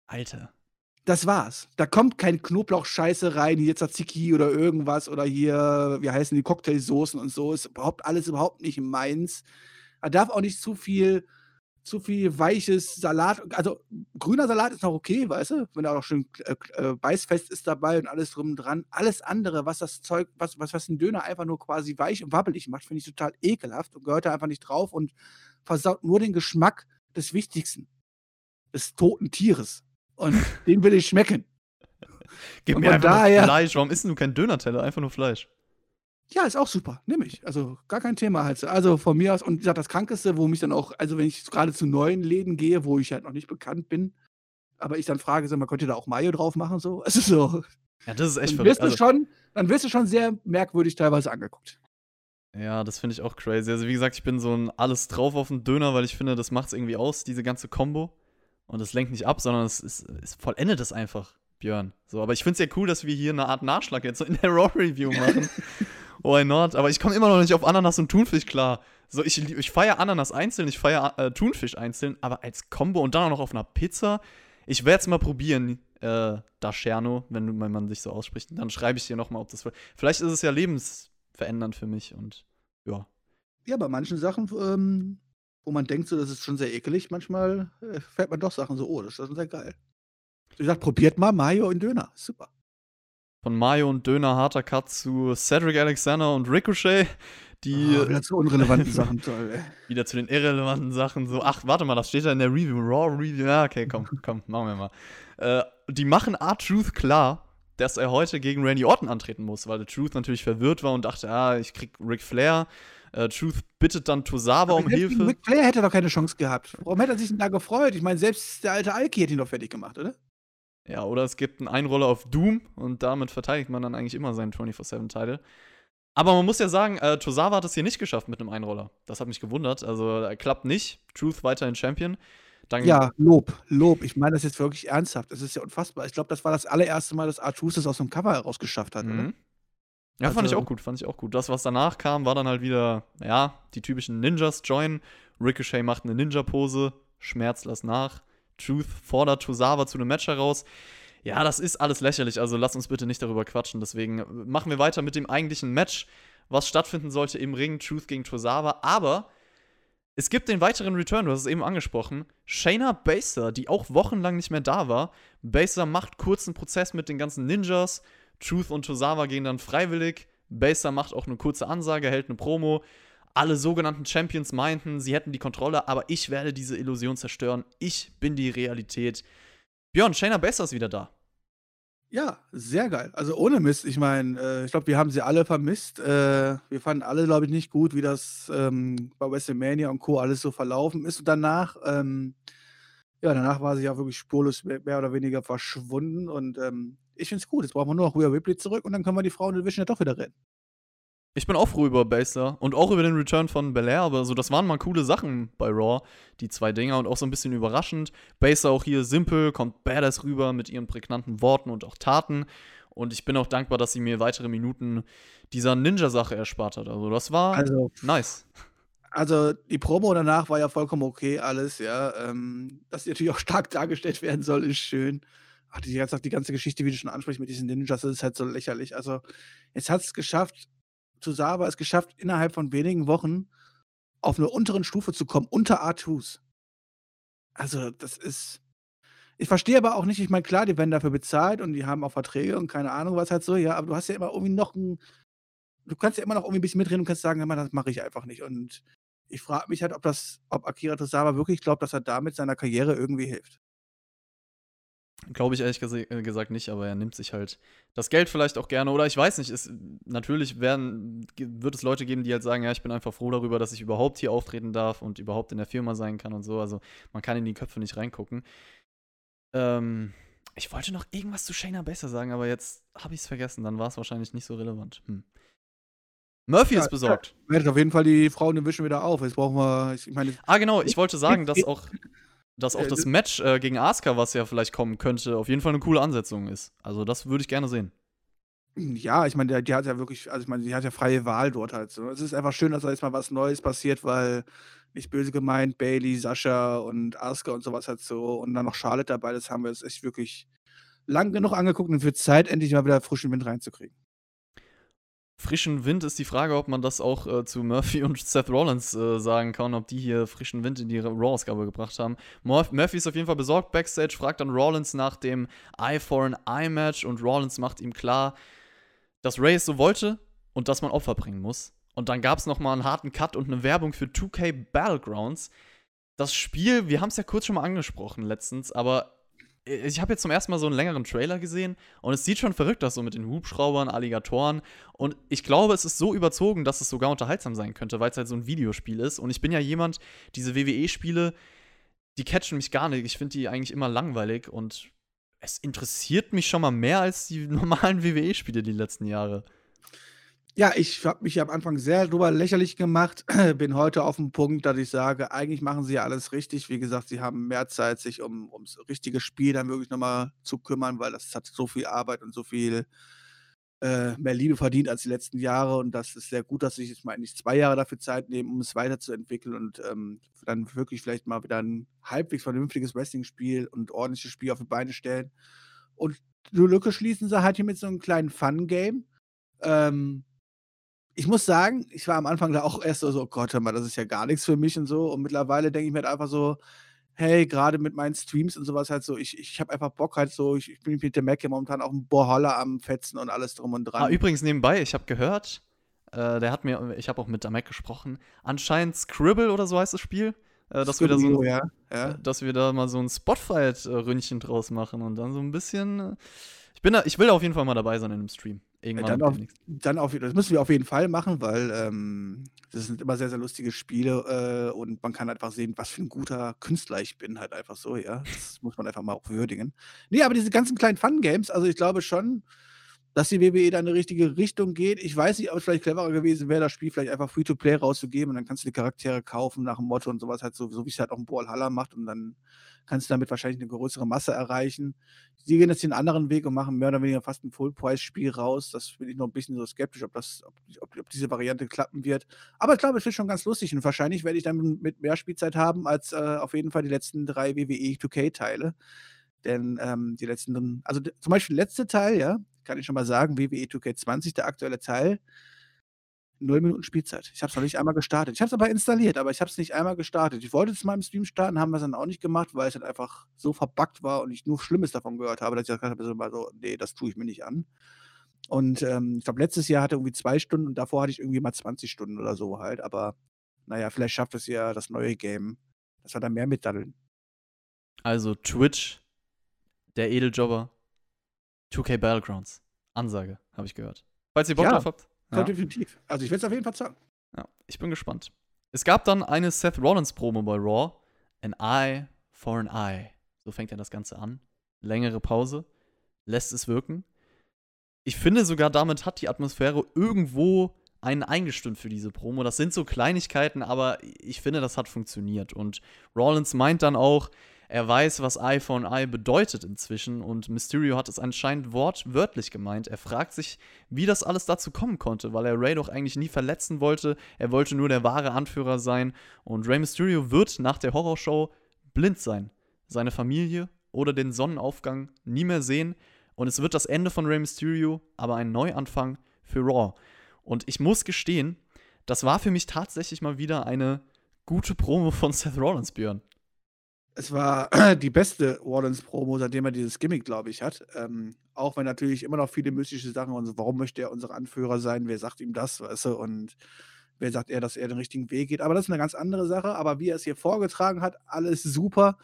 Alter. Das war's. Da kommt kein Knoblauchscheiße rein, hier Tzatziki oder irgendwas oder hier, wie heißen die Cocktailsoßen und so. Ist überhaupt alles überhaupt nicht meins. Da darf auch nicht zu viel, zu viel weiches Salat. Also grüner Salat ist noch okay, weißt du, wenn er auch schön äh, äh, beißfest ist dabei und alles drum dran. Alles andere, was das Zeug, was, was, was ein Döner einfach nur quasi weich und wabbelig macht, finde ich total ekelhaft und gehört da einfach nicht drauf und versaut nur den Geschmack des Wichtigsten, des toten Tieres. Und den will ich schmecken. Gib Und mir einfach daher- Fleisch. Warum isst du kein Döner-Teller? Einfach nur Fleisch. Ja, ist auch super. Nehme ich. Also gar kein Thema halt. Also von mir aus, und wie gesagt, das Krankeste, wo mich dann auch, also wenn ich gerade zu neuen Läden gehe, wo ich halt noch nicht bekannt bin, aber ich dann frage, sag mal, könnt ihr da auch Mayo drauf machen? So, es ist so. Ja, das ist echt Dann wirst, verrückt. du Also, schon, dann wirst du schon sehr merkwürdig teilweise angeguckt. ja, das finde ich auch crazy. Also, wie gesagt, ich bin so ein alles drauf auf den Döner, weil ich finde, das macht es irgendwie aus, diese ganze Combo. Und es lenkt nicht ab, sondern es, es, es vollendet es einfach, Björn. So, aber ich finde es ja cool, dass wir hier eine Art Nachschlag jetzt so in der Raw-Review machen. Why not? Aber ich komme immer noch nicht auf Ananas und Thunfisch klar. So, ich, ich feiere Ananas einzeln, ich feiere äh, Thunfisch einzeln, aber als Combo und dann auch noch auf einer Pizza. Ich werde es mal probieren, äh, Dascherno, wenn, wenn man sich so ausspricht. Dann schreibe ich dir nochmal, ob das. Vielleicht ist es ja lebensverändernd für mich und ja. Ja, bei manchen Sachen, ähm, wo man denkt, so, das ist schon sehr ekelig, manchmal äh, fällt man doch Sachen so, oh, das ist schon sehr geil. Wie gesagt, probiert mal Mayo in Döner. Super. Von Mayo und Döner harter Cut zu Cedric Alexander und Ricochet, die Oh, wieder zu unrelevanten Sachen, toll. Ey. wieder zu den irrelevanten Sachen so, ach, warte mal, das steht da in der Review, Raw Review, ja, okay, komm, komm, machen wir mal. Äh, die machen R-Truth klar, dass er heute gegen Randy Orton antreten muss, weil der Truth natürlich verwirrt war und dachte, ah, ich krieg Ric Flair. Äh, Truth bittet dann Tosawa um Hilfe. Ric Flair hätte er doch keine Chance gehabt. Warum hätte er sich denn da gefreut? Ich meine, selbst der alte Alki hätte ihn doch fertig gemacht, oder? Ja, oder es gibt einen Einroller auf Doom und damit verteidigt man dann eigentlich immer seinen 24-7-Title. Aber man muss ja sagen, äh, Tosawa hat es hier nicht geschafft mit einem Einroller. Das hat mich gewundert. Also er klappt nicht. Truth weiterhin Champion. Dann Ja, Lob, Lob. Ich meine das jetzt wirklich ernsthaft. Das ist ja unfassbar. Ich glaube, das war das allererste Mal, dass Artus das aus dem Cover herausgeschafft hat, oder? Ja, fand ich Also- auch gut, fand ich auch gut. Das, was danach kam, war dann halt wieder, ja, die typischen Ninjas join. Ricochet macht eine Ninja-Pose, Schmerz lass nach. Truth fordert Tosawa zu einem Match heraus. Ja, das ist alles lächerlich, also lass uns bitte nicht darüber quatschen. Deswegen äh, machen wir weiter mit dem eigentlichen Match, was stattfinden sollte im Ring, Truth gegen Tosawa. Aber es gibt den weiteren Return, du hast es eben angesprochen. Shayna Baszler, die auch wochenlang nicht mehr da war. Baszler macht kurzen Prozess mit den ganzen Ninjas. Truth und Tosawa gehen dann freiwillig. Baszler macht auch eine kurze Ansage, hält eine Promo. Alle sogenannten Champions meinten, sie hätten die Kontrolle, aber ich werde diese Illusion zerstören. Ich bin die Realität. Björn, Shayna Baszler ist wieder da. Ja, sehr geil. Also ohne Mist. Ich meine, äh, ich glaube, wir haben sie alle vermisst. Äh, wir fanden alle, glaube ich, nicht gut, wie das ähm, bei WrestleMania und Co. alles so verlaufen ist. Und danach, ähm, ja, danach war sie ja wirklich spurlos mehr, mehr oder weniger verschwunden. Und ähm, ich finde es gut. Jetzt brauchen wir nur noch Rhea Ripley zurück und dann können wir die Frauen Division ja doch wieder retten. Ich bin auch froh über Baszler und auch über den Return von Belair, aber so, das waren mal coole Sachen bei Raw, die zwei Dinger und auch so ein bisschen überraschend. Baszler auch hier simpel, kommt badass rüber mit ihren prägnanten Worten und auch Taten. Und ich bin auch dankbar, dass sie mir weitere Minuten dieser Ninja-Sache erspart hat. Also, das war Also, nice. also die Promo danach war ja vollkommen okay, alles, ja. Ähm, dass sie natürlich auch stark dargestellt werden soll, ist schön. Ach, die ganze, die ganze Geschichte, wie du schon ansprichst mit diesen Ninjas, das ist halt so lächerlich. Also, jetzt hat es geschafft, Tosawa es geschafft, innerhalb von wenigen Wochen auf einer unteren Stufe zu kommen, unter R2s. Also, das ist. Ich verstehe aber auch nicht, ich meine, klar, die werden dafür bezahlt und die haben auch Verträge und keine Ahnung, was halt so, ja, aber du hast ja immer irgendwie noch ein. Du kannst ja immer noch irgendwie ein bisschen mitreden und kannst sagen, mal, das mache ich einfach nicht. Und ich frage mich halt, ob das, ob Akira Tosawa wirklich glaubt, dass er damit seiner Karriere irgendwie hilft. Glaube ich ehrlich äh, gesagt nicht, aber er nimmt sich halt das Geld vielleicht auch gerne. Oder ich weiß nicht, es, natürlich werden, wird es Leute geben, die halt sagen, ja, ich bin einfach froh darüber, dass ich überhaupt hier auftreten darf und überhaupt in der Firma sein kann und so. Also man kann in die Köpfe nicht reingucken. Ähm, ich wollte noch irgendwas zu Shayna besser sagen, aber jetzt habe ich es vergessen. Dann war es wahrscheinlich nicht so relevant. Hm. Murphy Ja, ist besorgt. Wertet auf jeden Fall die Frauen Division wieder auf. Jetzt brauchen wir, ich meine, Ah, genau, ich wollte sagen, dass auch, dass auch das Match äh, gegen Asuka, was ja vielleicht kommen könnte, auf jeden Fall eine coole Ansetzung ist. Also das würde ich gerne sehen. Ja, ich meine, der- die hat ja wirklich, also ich meine, die hat ja freie Wahl dort halt so. Es ist einfach schön, dass da jetzt mal was Neues passiert, weil nicht böse gemeint, Bailey, Sascha und Asuka und sowas halt so und dann noch Charlotte dabei, das haben wir jetzt echt wirklich lang genug angeguckt und wird Zeit, endlich mal wieder frischen Wind reinzukriegen. Frischen Wind ist die Frage, ob man das auch äh, zu Murphy und Seth Rollins äh, sagen kann, ob die hier frischen Wind in die Raw-Ausgabe gebracht haben. Murph Murphy ist auf jeden Fall besorgt backstage, fragt dann Rollins nach dem Eye for an Eye Match und Rollins macht ihm klar, dass Ray es so wollte und dass man Opfer bringen muss. Und dann gab es nochmal einen harten Cut und eine Werbung für 2K Battlegrounds. Das Spiel, wir haben es ja kurz schon mal angesprochen letztens, aber ich habe jetzt zum ersten Mal so einen längeren Trailer gesehen und es sieht schon verrückt aus, so mit den Hubschraubern, Alligatoren. Und ich glaube, es ist so überzogen, dass es sogar unterhaltsam sein könnte, weil es halt so ein Videospiel ist. Und ich bin ja jemand, diese WWE-Spiele, die catchen mich gar nicht. Ich finde die eigentlich immer langweilig und es interessiert mich schon mal mehr als die normalen WWE-Spiele die letzten Jahre. Ja, ich habe mich am Anfang sehr drüber lächerlich gemacht, bin heute auf dem Punkt, dass ich sage, eigentlich machen sie ja alles richtig. Wie gesagt, sie haben mehr Zeit, sich um ums richtige Spiel dann wirklich nochmal zu kümmern, weil das hat so viel Arbeit und so viel äh, mehr Liebe verdient als die letzten Jahre. Und das ist sehr gut, dass sie jetzt mal eigentlich zwei Jahre dafür Zeit nehmen, um es weiterzuentwickeln und ähm, dann wirklich vielleicht mal wieder ein halbwegs vernünftiges Wrestling-Spiel und ordentliches Spiel auf die Beine stellen. Und die Lücke schließen sie halt hier mit so einem kleinen Fun-Game. Ähm, ich muss sagen, ich war am Anfang da auch erst so, „Oh Gott, hör mal, das ist ja gar nichts für mich“ und so. Und mittlerweile denke ich mir halt einfach so: „Hey, gerade mit meinen Streams und sowas halt so, ich ich habe einfach Bock halt so ich ich bin mit der Mac momentan auf'm Brawlhalla am Fetzen und alles drum und Ah, dran.“ übrigens nebenbei, ich habe gehört, äh, der hat mir ich habe auch mit der Mac gesprochen, anscheinend Scribble oder so heißt das Spiel, äh, dass wir da so ja, ja. äh, dass wir da mal so 'n Spotfight, äh, Ründchen draus machen und dann so 'n bisschen äh, ich bin da ich will da auf jeden Fall mal dabei sein in 'nem Stream. Irgendwann dann auf dann auf das müssen wir auf jeden Fall machen, weil, ähm, das sind immer sehr, sehr lustige Spiele, äh, und man kann einfach sehen, was für 'n guter Künstler ich bin halt einfach so, ja. Das muss man einfach mal auch würdigen. Ne, aber diese ganzen kleinen Fun-Games, also, ich glaube schon, dass die WWE da in 'ne richtige Richtung geht. Ich weiß nicht, ob es vielleicht cleverer gewesen wäre, das Spiel vielleicht einfach Free to Play rauszugeben und dann kannst du die Charaktere kaufen nach dem Motto und sowas halt so so wie es halt auch 'n Brawlhalla macht und dann kannst du damit wahrscheinlich 'ne größere Masse erreichen. Sie gehen jetzt den anderen Weg und machen mehr oder weniger fast 'n Full-Price-Spiel raus. Das bin ich noch 'n bisschen so skeptisch, ob das ob ob ob diese Variante klappen wird. Aber ich glaube, es wird schon ganz lustig und wahrscheinlich werde ich dann mit mehr Spielzeit haben als, äh, auf jeden Fall die letzten 3 WWE 2K-Teile. Denn, ähm, die letzten also, zum Beispiel der letzte Teil, ja, kann ich schon mal sagen, WWE 2K20, der aktuelle Teil 0 Minuten Spielzeit. Ich habe es noch nicht einmal gestartet. Ich habe es aber installiert, aber ich habe es nicht einmal gestartet. Ich wollte es mal im Stream starten, haben wir's dann auch nicht gemacht, weil es halt einfach so verbuggt war und ich nur Schlimmes davon gehört habe, dass ich gesagt habe, so mal so: „Ne, das tue ich mir nicht an.“ Und, ähm, ich glaube, letztes Jahr hatte irgendwie 2 Stunden und davor hatte ich irgendwie mal 20 Stunden oder so halt, aber na ja, vielleicht schafft es ja das neue Game, dass wir da mehr mit daddeln. Also, Twitch, der Edeljobber, 2K Battlegrounds. Ansage, habe ich gehört. Falls ihr Bock Ja, drauf habt. Ja, definitiv. Also, ich werde es auf jeden Fall zocken. Ja, ich bin gespannt. Es gab dann eine Seth Rollins Promo bei Raw. An Eye for an Eye. So fängt ja das Ganze an. Längere Pause. Lässt es wirken. Ich finde sogar, damit hat die Atmosphäre irgendwo einen eingestimmt für diese Promo. Das sind so Kleinigkeiten, aber ich finde, das hat funktioniert. Und Rollins meint dann auch, er weiß, was Eye for an Eye bedeutet inzwischen. Und Mysterio hat es anscheinend wortwörtlich gemeint. Er fragt sich, wie das alles dazu kommen konnte, weil er Ray doch eigentlich nie verletzen wollte. Er wollte nur der wahre Anführer sein. Und Rey Mysterio wird nach der Horrorshow blind sein. Seine Familie oder den Sonnenaufgang nie mehr sehen. Und es wird das Ende von Rey Mysterio, aber ein Neuanfang für Raw. Und ich muss gestehen, das war für mich tatsächlich mal wieder eine gute Promo von Seth Rollins, Björn. Es war die beste Rollins-Promo, seitdem er dieses Gimmick, glaube ich, hat. Ähm, auch wenn natürlich immer noch viele mystische Sachen und so, warum möchte er unser Anführer sein? Wer sagt ihm das, weißt du? Und wer sagt er, dass er den richtigen Weg geht? Aber das ist eine ganz andere Sache. Aber wie er es hier vorgetragen hat, alles super.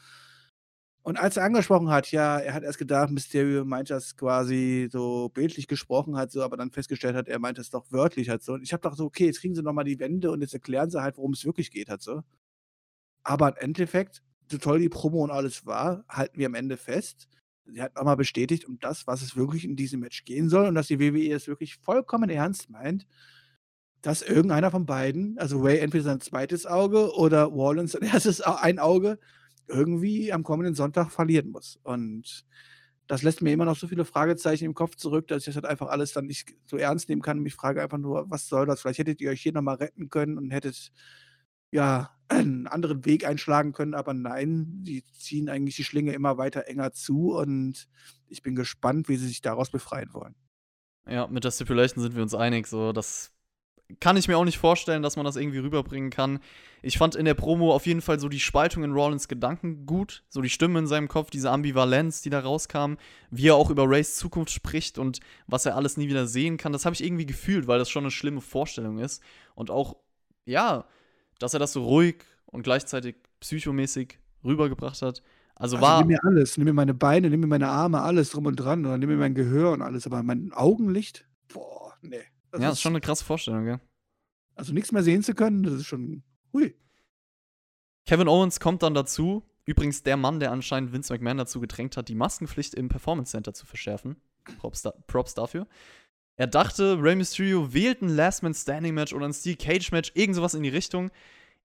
Und als er angesprochen hat, ja, er hat erst gedacht, Mysterio meint das quasi so bildlich gesprochen halt so, aber dann festgestellt hat, er meint das doch wörtlich halt so. Und ich habe gedacht so: „Okay, jetzt kriegen sie noch mal die Wende und jetzt erklären sie halt, worum es wirklich geht halt so.“ Aber im Endeffekt, so toll die Promo und alles war, halten wir am Ende fest, sie hat noch mal bestätigt, um das, was es wirklich in diesem Match gehen soll und dass die WWE es wirklich vollkommen ernst meint, dass irgendeiner von beiden, also Ray entweder sein zweites Auge oder Rollins sein erstes ein Auge, irgendwie am kommenden Sonntag verlieren muss. Und das lässt mir immer noch so viele Fragezeichen im Kopf zurück, dass ich das halt einfach alles dann nicht so ernst nehmen kann und mich frage einfach nur: „Was soll das? Vielleicht hättet ihr euch hier noch mal retten können und hättet, ja, einen anderen Weg einschlagen können.“ Aber nein, die ziehen eigentlich die Schlinge immer weiter enger zu und ich bin gespannt, wie sie sich daraus befreien wollen. Ja, mit der Stipulation sind wir uns einig, so das kann ich mir auch nicht vorstellen, dass man das irgendwie rüberbringen kann. Ich fand in der Promo auf jeden Fall so die Spaltung in Rollins Gedanken gut, so die Stimme in seinem Kopf, diese Ambivalenz, die da rauskam, wie er auch über Rays Zukunft spricht und was er alles nie wieder sehen kann. Das habe ich irgendwie gefühlt, weil das schon eine schlimme Vorstellung ist und auch ja, dass er das so ruhig und gleichzeitig psychomäßig rübergebracht hat. Also, Also, war nimm mir alles. Nimm mir meine Beine, nimm mir meine Arme, alles drum und dran oder nimm mir mein Gehör und alles, aber mein Augenlicht? Boah, ne. Das ja, ist ist schon eine krasse Vorstellung, gell? also, nix mehr sehen zu können, das ist schon hui. Kevin Owens kommt dann dazu. Übrigens der Mann, der anscheinend Vince McMahon dazu gedrängt hat, die Maskenpflicht im Performance Center zu verschärfen. Props, da Props dafür. Er dachte, Rey Mysterio wählt ein Last Man Standing Match oder ein Steel Cage Match, irgend sowas in die Richtung.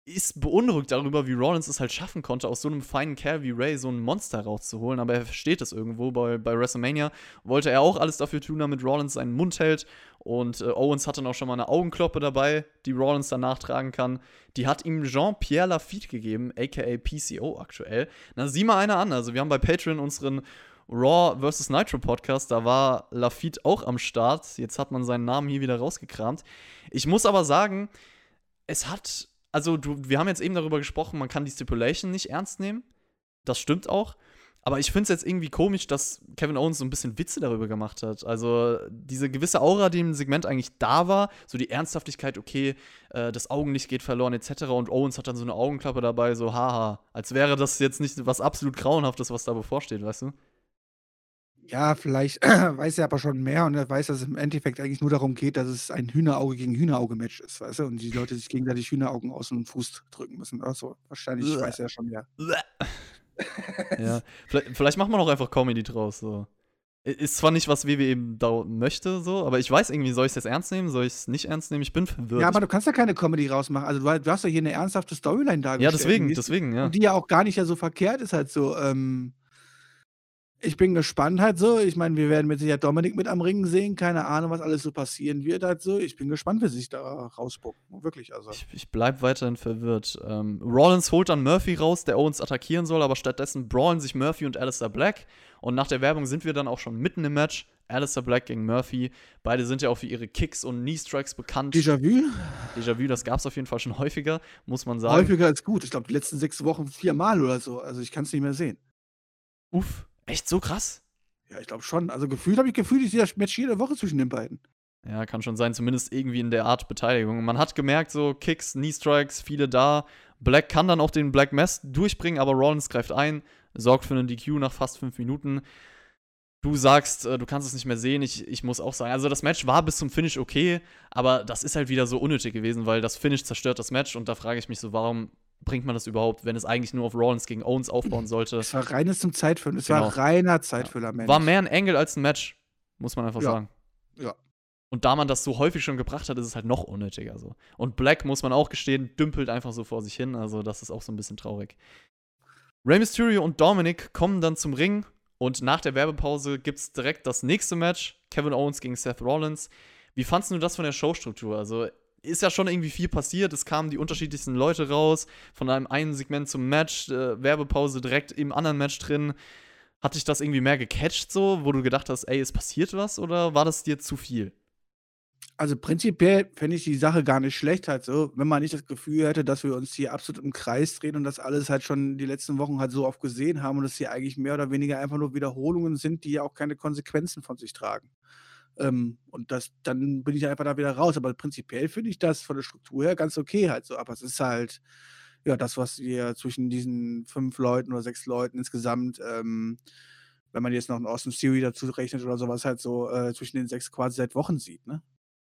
Ist beunruhigt darüber, wie Rollins es halt schaffen konnte, aus so einem feinen Kerl wie Ray so ein Monster rauszuholen. Aber er versteht es irgendwo. Bei, bei WrestleMania wollte er auch alles dafür tun, damit Rollins seinen Mund hält. Und äh, Owens hat dann auch schon mal eine Augenkloppe dabei, die Rollins dann nachtragen kann. Die hat ihm Jean-Pierre Lafitte gegeben, aka PCO aktuell. Na, sieh mal einer an. Also, wir haben bei Patreon unseren Raw vs. Nitro Podcast, da war Lafitte auch am Start. Jetzt hat man seinen Namen hier wieder rausgekramt. Ich muss aber sagen, es hat, also du, wir haben jetzt eben darüber gesprochen, man kann die Stipulation nicht ernst nehmen. Das stimmt auch. Aber ich finde es jetzt irgendwie komisch, dass Kevin Owens so ein bisschen Witze darüber gemacht hat. Also diese gewisse Aura, die im Segment eigentlich da war, so die Ernsthaftigkeit, okay, äh, das Augenlicht geht verloren etc. Und Owens hat dann so eine Augenklappe dabei, so haha, als wäre das jetzt nicht was absolut Grauenhaftes, was da bevorsteht, weißt du? Ja, vielleicht weiß er aber schon mehr und er weiß, dass es im Endeffekt eigentlich nur darum geht, dass es ein Hühnerauge gegen Hühnerauge-Match ist, weißt du? Und die Leute sich gegenseitig Hühneraugen aus dem Fuß drücken müssen oder so. Wahrscheinlich weiß er schon mehr. Ja, vielleicht, vielleicht macht man auch einfach Comedy draus. So. Ist zwar nicht, was WWE eben da möchte, so, aber ich weiß irgendwie, soll ich es jetzt ernst nehmen, soll ich es nicht ernst nehmen? Ich bin verwirrt. Ja, aber du kannst ja keine Comedy rausmachen. Also, du, du hast ja hier eine ernsthafte Storyline ja, dargestellt. deswegen, die- deswegen, ja. Und die ja auch gar nicht ja so verkehrt ist halt so. Ähm, ich bin gespannt halt so. Ich meine, wir werden mit Sicherheit Dominik mit am Ring sehen. Keine Ahnung, was alles so passieren wird halt so. Ich bin gespannt, wie sie sich da rausspucken. Wirklich, also. Ich, ich bleib weiterhin verwirrt. Ähm, Rollins holt dann Murphy raus, der Owens attackieren soll, aber stattdessen brawlen sich Murphy und Alistair Black. Und nach der Werbung sind wir dann auch schon mitten im Match. Alistair Black gegen Murphy. Beide sind ja auch für ihre Kicks und Knee-Strikes bekannt. Déjà-vu? Déjà-vu, das gab es auf jeden Fall schon häufiger, muss man sagen. Häufiger als gut. Ich glaube, die letzten sechs Wochen viermal oder so. Also, ich kann es nicht mehr sehen. Uff, echt so krass? Ja, ich glaube schon. Also, gefühlt habe ich gefühlt, ich sehe das Match jede Woche zwischen den beiden. Ja, kann schon sein, zumindest irgendwie in der Art Beteiligung. Man hat gemerkt, so Kicks, Knee-Strikes, viele da. Black kann dann auch den Black Mass durchbringen, aber Rollins greift ein, sorgt für einen DQ nach fast fünf Minuten. Du sagst, äh, du kannst es nicht mehr sehen. Ich, ich muss auch sagen, also das Match war bis zum Finish okay, aber das ist halt wieder so unnötig gewesen, weil das Finish zerstört das Match und da frage ich mich so, warum bringt man das überhaupt, wenn es eigentlich nur auf Rollins gegen Owens aufbauen sollte? Es war reines zum Zeitfüllen. Es Genau. war reiner Zeitfüller, Mensch. War mehr ein Angle als ein Match, muss man einfach Ja. sagen. Ja. Und da man das so häufig schon gebracht hat, ist es halt noch unnötiger so. Und Black, muss man auch gestehen, dümpelt einfach so vor sich hin. Also, das ist auch so ein bisschen traurig. Rey Mysterio und Dominic kommen dann zum Ring und nach der Werbepause gibt es direkt das nächste Match: Kevin Owens gegen Seth Rollins. Wie fandst du das von der Showstruktur? Also, ist ja schon irgendwie viel passiert. Es kamen die unterschiedlichsten Leute raus, von einem einen Segment zum Match, äh, Werbepause direkt im anderen Match drin. Hat dich das irgendwie mehr gecatcht, so, wo du gedacht hast, ey, es passiert was, oder war das dir zu viel? Also prinzipiell fände ich die Sache gar nicht schlecht halt so, wenn man nicht das Gefühl hätte, dass wir uns hier absolut im Kreis drehen und das alles halt schon die letzten Wochen halt so oft gesehen haben und es hier eigentlich mehr oder weniger einfach nur Wiederholungen sind, die ja auch keine Konsequenzen von sich tragen. Ähm, und das, dann bin ich einfach da wieder raus. Aber prinzipiell finde ich das von der Struktur her ganz okay halt so. Aber es ist halt, ja, das, was wir zwischen diesen fünf Leuten oder sechs Leuten insgesamt, ähm, wenn man jetzt noch einen Austin Theory dazu rechnet oder sowas, halt so äh, zwischen den sechs quasi seit Wochen sieht, ne?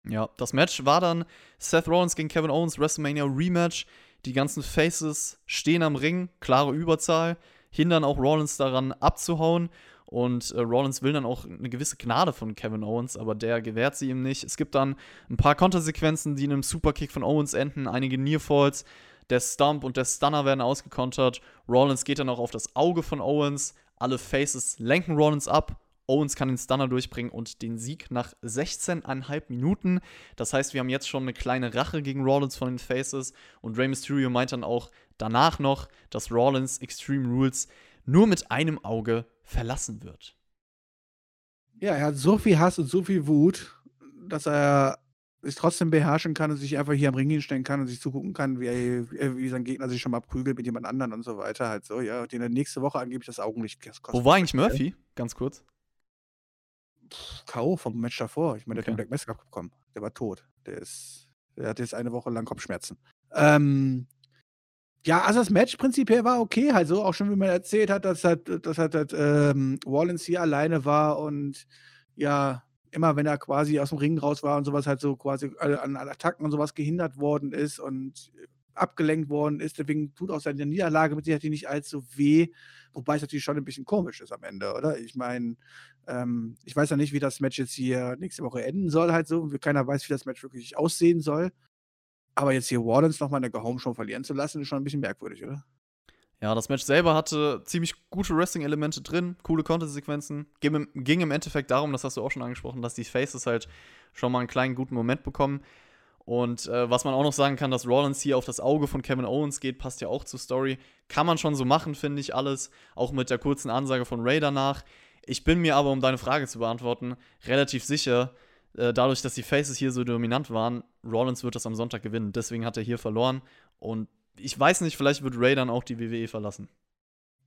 Ja, das Match war dann Seth Rollins gegen Kevin Owens WrestleMania Rematch. Die ganzen Faces stehen am Ring, klare Überzahl, hindern auch Rollins daran abzuhauen. Und äh, Rollins will dann auch eine gewisse Gnade von Kevin Owens, aber der gewährt sie ihm nicht. Es gibt dann ein paar Kontersequenzen, die in einem Superkick von Owens enden, einige Nearfalls. Der Stump und der Stunner werden ausgekontert. Rollins geht dann auch auf das Auge von Owens. Alle Faces lenken Rollins ab. Owens kann den Stunner durchbringen und den Sieg nach 16,5 Minuten. Das heißt, wir haben jetzt schon eine kleine Rache gegen Rollins von den Faces. Und Rey Mysterio meint dann auch danach noch, dass Rollins Extreme Rules nur mit einem Auge verlassen wird. Ja, er hat so viel Hass und so viel Wut, dass er sich trotzdem beherrschen kann und sich einfach hier am Ring hinstellen kann und sich zugucken kann, wie, er, wie sein Gegner sich schon mal prügelt mit jemand anderen und so weiter. Halt so, ja, den er nächste Woche angeblich das Augenlicht kostet. Wo war eigentlich Murphy? Ganz kurz. K.O. vom Match davor. Ich meine, der Okay. hat den Black Mask abbekommen. Der war tot. Der ist, der hat jetzt eine Woche lang Kopfschmerzen. Ähm, Ja, also das Match prinzipiell war okay, halt so, auch schon wie man erzählt hat, dass halt dass halt halt, ähm, Rollins hier alleine war und ja, immer wenn er quasi aus dem Ring raus war und sowas halt so quasi an an Attacken und sowas gehindert worden ist und abgelenkt worden ist. Deswegen tut auch seine Niederlage mit Sicherheit nicht allzu weh, wobei es natürlich schon ein bisschen komisch ist am Ende, oder? Ich meine, ähm, ich weiß ja nicht, wie das Match jetzt hier nächste Woche enden soll halt so. Keiner weiß, wie das Match wirklich aussehen soll. Aber jetzt hier Wardens noch mal in der Go-Home-Show verlieren zu lassen, ist schon ein bisschen merkwürdig, oder? Ja, das Match selber hatte ziemlich gute Wrestling-Elemente drin, coole Content-Sequenzen. Ging, ging, im Endeffekt darum, das hast du auch schon angesprochen, dass die Faces halt schon mal einen kleinen guten Moment bekommen. Und äh, was man auch noch sagen kann, dass Rollins hier auf das Auge von Kevin Owens geht, passt ja auch zur Story. Kann man schon so machen, finde ich alles. Auch mit der kurzen Ansage von Ray danach. Ich bin mir aber, um deine Frage zu beantworten, relativ sicher, äh, dadurch, dass die Faces hier so dominant waren, Rollins wird das am Sonntag gewinnen. Deswegen hat er hier verloren. Und ich weiß nicht, vielleicht wird Ray dann auch die WWE verlassen.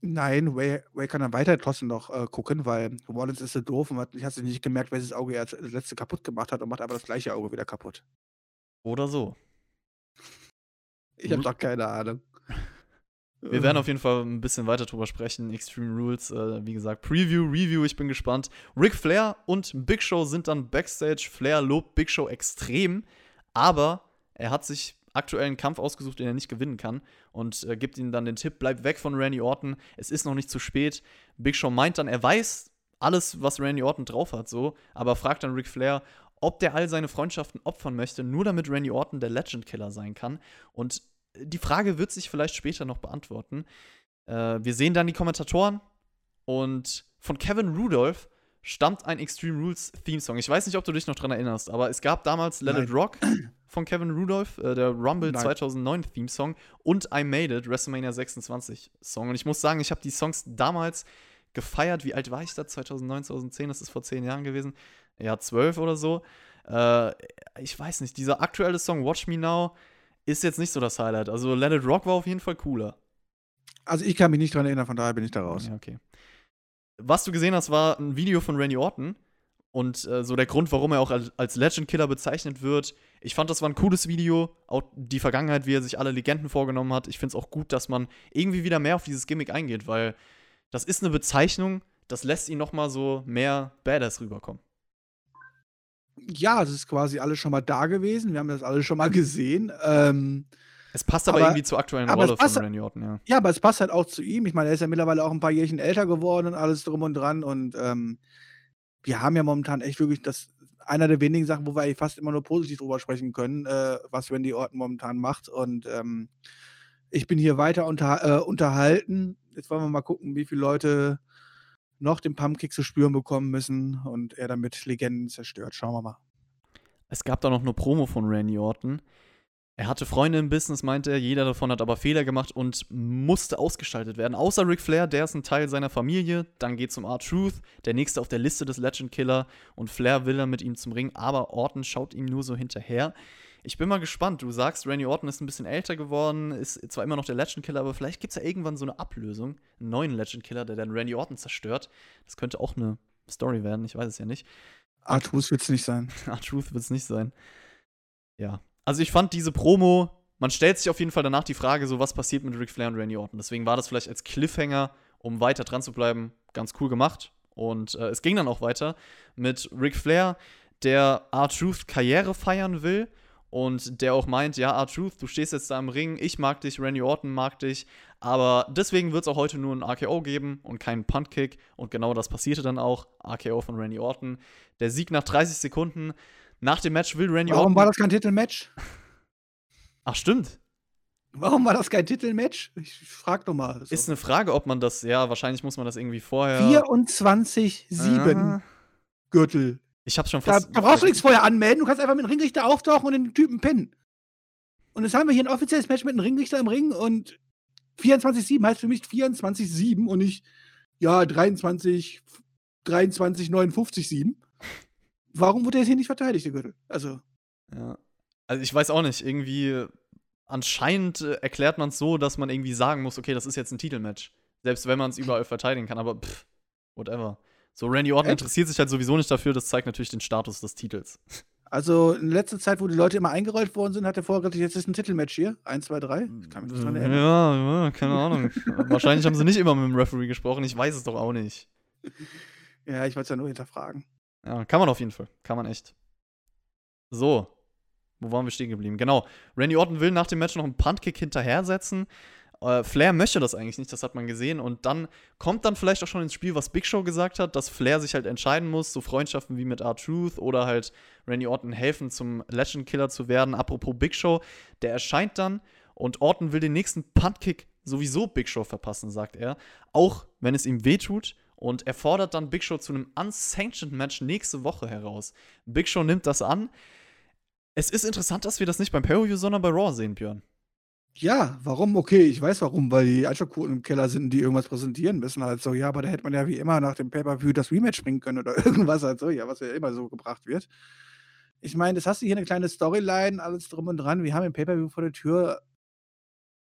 Nein, Ray, Ray kann dann weiter trotzdem noch äh, gucken, weil Rollins ist so doof und hat, hat sich nicht gemerkt, welches Auge er das letzte kaputt gemacht hat und macht aber das gleiche Auge wieder kaputt. Oder so. Ich habe doch keine Ahnung. Wir werden auf jeden Fall ein bisschen weiter drüber sprechen. Extreme Rules, äh, wie gesagt, Preview, Review, ich bin gespannt. Ric Flair und Big Show sind dann Backstage. Flair lobt Big Show extrem, aber er hat sich aktuell einen Kampf ausgesucht, den er nicht gewinnen kann und äh, gibt ihm dann den Tipp, bleib weg von Randy Orton, es ist noch nicht zu spät. Big Show meint dann, er weiß alles, was Randy Orton drauf hat, so, aber fragt dann Ric Flair, ob der all seine Freundschaften opfern möchte, nur damit Randy Orton der Legend Killer sein kann. Und die Frage wird sich vielleicht später noch beantworten. Äh, wir sehen dann die Kommentatoren und von Kevin Rudolph stammt ein Extreme Rules Theme Song. Ich weiß nicht, ob du dich noch dran erinnerst, aber es gab damals Let. It Rock von Kevin Rudolph, äh, der Rumble Nein. 2009 Theme Song und I Made It WrestleMania 26 Song. Und ich muss sagen, ich habe die Songs damals gefeiert. Wie alt war ich da? 2009, 2010, das ist vor zehn Jahren gewesen. Ja, zwölf oder so. Äh, ich weiß nicht, dieser aktuelle Song Watch Me Now ist jetzt nicht so das Highlight. Also It Rock war auf jeden Fall cooler. Also ich kann mich nicht dran erinnern, von daher bin ich da raus. Ja, okay. Was du gesehen hast, war ein Video von Randy Orton. Und äh, so der Grund, warum er auch als, als Legend Killer bezeichnet wird. Ich fand, das war ein cooles Video. Auch die Vergangenheit, wie er sich alle Legenden vorgenommen hat. Ich finde es auch gut, dass man irgendwie wieder mehr auf dieses Gimmick eingeht, weil das ist eine Bezeichnung, das lässt ihn noch mal so mehr Badass rüberkommen. Ja, es ist quasi alles schon mal da gewesen. Wir haben das alles schon mal gesehen. Ähm, es passt aber, aber, irgendwie zur aktuellen Rolle von Randy Orton, ja. Ja, aber es passt halt auch zu ihm. Ich meine, er ist ja mittlerweile auch ein paar Jährchen älter geworden und alles drum und dran. Und ähm, wir haben ja momentan echt wirklich das einer der wenigen Sachen, wo wir fast immer nur positiv drüber sprechen können, äh, was Randy Orton momentan macht. Und ähm, ich bin hier weiter unter, äh, unterhalten. Jetzt wollen wir mal gucken, wie viele Leute noch den Pumpkick zu spüren bekommen müssen und er damit Legenden zerstört. Schauen wir mal. Es gab da noch eine Promo von Randy Orton. Er hatte Freunde im Business, meinte er, jeder davon hat aber Fehler gemacht und musste ausgestaltet werden. Außer Ric Flair, der ist ein Teil seiner Familie. Dann geht es um R-Truth, der nächste auf der Liste des Legend Killer. Und Flair will dann mit ihm zum Ring, aber Orton schaut ihm nur so hinterher. Ich bin mal gespannt. Du sagst, Randy Orton ist ein bisschen älter geworden, ist zwar immer noch der Legend Killer, aber vielleicht gibt es ja irgendwann so eine Ablösung, einen neuen Legend Killer, der dann Randy Orton zerstört. Das könnte auch eine Story werden, ich weiß es ja nicht. R-Truth wird es nicht sein. R-Truth wird es nicht sein. Ja. Also ich fand diese Promo, man stellt sich auf jeden Fall danach die Frage, so was passiert mit Ric Flair und Randy Orton. Deswegen war das vielleicht als Cliffhanger, um weiter dran zu bleiben, ganz cool gemacht. Und äh, es ging dann auch weiter mit Ric Flair, der R-Truth Karriere feiern will und der auch meint, ja, R-Truth, du stehst jetzt da im Ring, ich mag dich, Randy Orton mag dich, aber deswegen wird es auch heute nur ein RKO geben und keinen Puntkick und genau das passierte dann auch, RKO von Randy Orton. Der Sieg nach 30 Sekunden. Nach dem Match will Randy Warum Orton. Warum war das kein Titelmatch? Ach, stimmt. Warum war das kein Titelmatch? Ich frag doch mal. Ist eine Frage, ob man das, ja, wahrscheinlich muss man das irgendwie vorher. 24-7 Gürtel ich hab's schon fast. Da, da brauchst du nichts vorher anmelden. Du kannst einfach mit dem Ringrichter auftauchen und den Typen pinnen. Und jetzt haben wir hier ein offizielles Match mit einem Ringrichter im Ring und 24-7 heißt für mich 24-7 und nicht, ja, 23, 23, 59, 7. Warum wurde er jetzt hier nicht verteidigt, der Gürtel? Also. Ja. Also ich weiß auch nicht, irgendwie anscheinend äh, erklärt man es so, dass man irgendwie sagen muss, okay, das ist jetzt ein Titelmatch. Selbst wenn man es überall verteidigen kann, aber pff, whatever. So, Randy Orton Echt? interessiert sich halt sowieso nicht dafür, das zeigt natürlich den Status des Titels. Also in letzter Zeit, wo die Leute immer eingerollt worden sind, hat er vorher gesagt, jetzt ist ein Titelmatch hier. 1, 2, 3. Ich kann mich nicht dran erinnern. Ja, ja, keine Ahnung. Wahrscheinlich haben sie nicht immer mit dem Referee gesprochen, ich weiß es doch auch nicht. Ja, ich wollte es ja nur hinterfragen. Ja, kann man auf jeden Fall. Kann man echt. So. Wo waren wir stehen geblieben? Genau. Randy Orton will nach dem Match noch einen Puntkick hinterher setzen. Äh, Flair möchte das eigentlich nicht, das hat man gesehen. Und dann kommt dann vielleicht auch schon ins Spiel, was Big Show gesagt hat, dass Flair sich halt entscheiden muss, so Freundschaften wie mit R-Truth oder halt Randy Orton helfen, zum Legend Killer zu werden. Apropos Big Show, der erscheint dann und Orton will den nächsten Puntkick sowieso Big Show verpassen, sagt er. Auch wenn es ihm wehtut. Und er fordert dann Big Show zu einem unsanctioned Match nächste Woche heraus. Big Show nimmt das an. Es ist interessant, dass wir das nicht beim Pay-Per-View, sondern bei Raw sehen, Björn. Ja, warum? Okay, ich weiß warum, weil die Einschaltquoten im Keller sind, die irgendwas präsentieren müssen. Halt so, ja, aber da hätte man ja wie immer nach dem Pay-Per-View das Rematch bringen können oder irgendwas halt so, ja, was ja immer so gebracht wird. Ich meine, das hast du hier eine kleine Storyline, alles drum und dran. Wir haben im Pay-Per-View vor der Tür,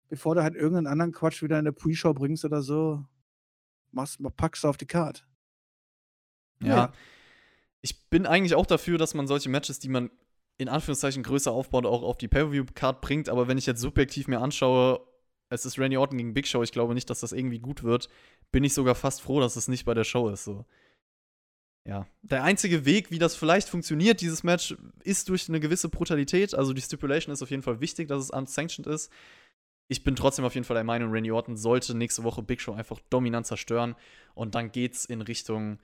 bevor du halt irgendeinen anderen Quatsch wieder in der Pre-Show bringst oder so, machst, packst du auf die Karte. Ja. Ja. Ich bin eigentlich auch dafür, dass man solche Matches, die man in Anführungszeichen größer aufbaut, auch auf die Pay-Per-View-Card bringt. Aber wenn ich jetzt subjektiv mir anschaue, es ist Randy Orton gegen Big Show, ich glaube nicht, dass das irgendwie gut wird, bin ich sogar fast froh, dass es nicht bei der Show ist. So. Ja. Der einzige Weg, wie das vielleicht funktioniert, dieses Match, ist durch eine gewisse Brutalität. Also die Stipulation ist auf jeden Fall wichtig, dass es unsanctioned ist. Ich bin trotzdem auf jeden Fall der Meinung, Randy Orton sollte nächste Woche Big Show einfach dominant zerstören. Und dann geht's in Richtung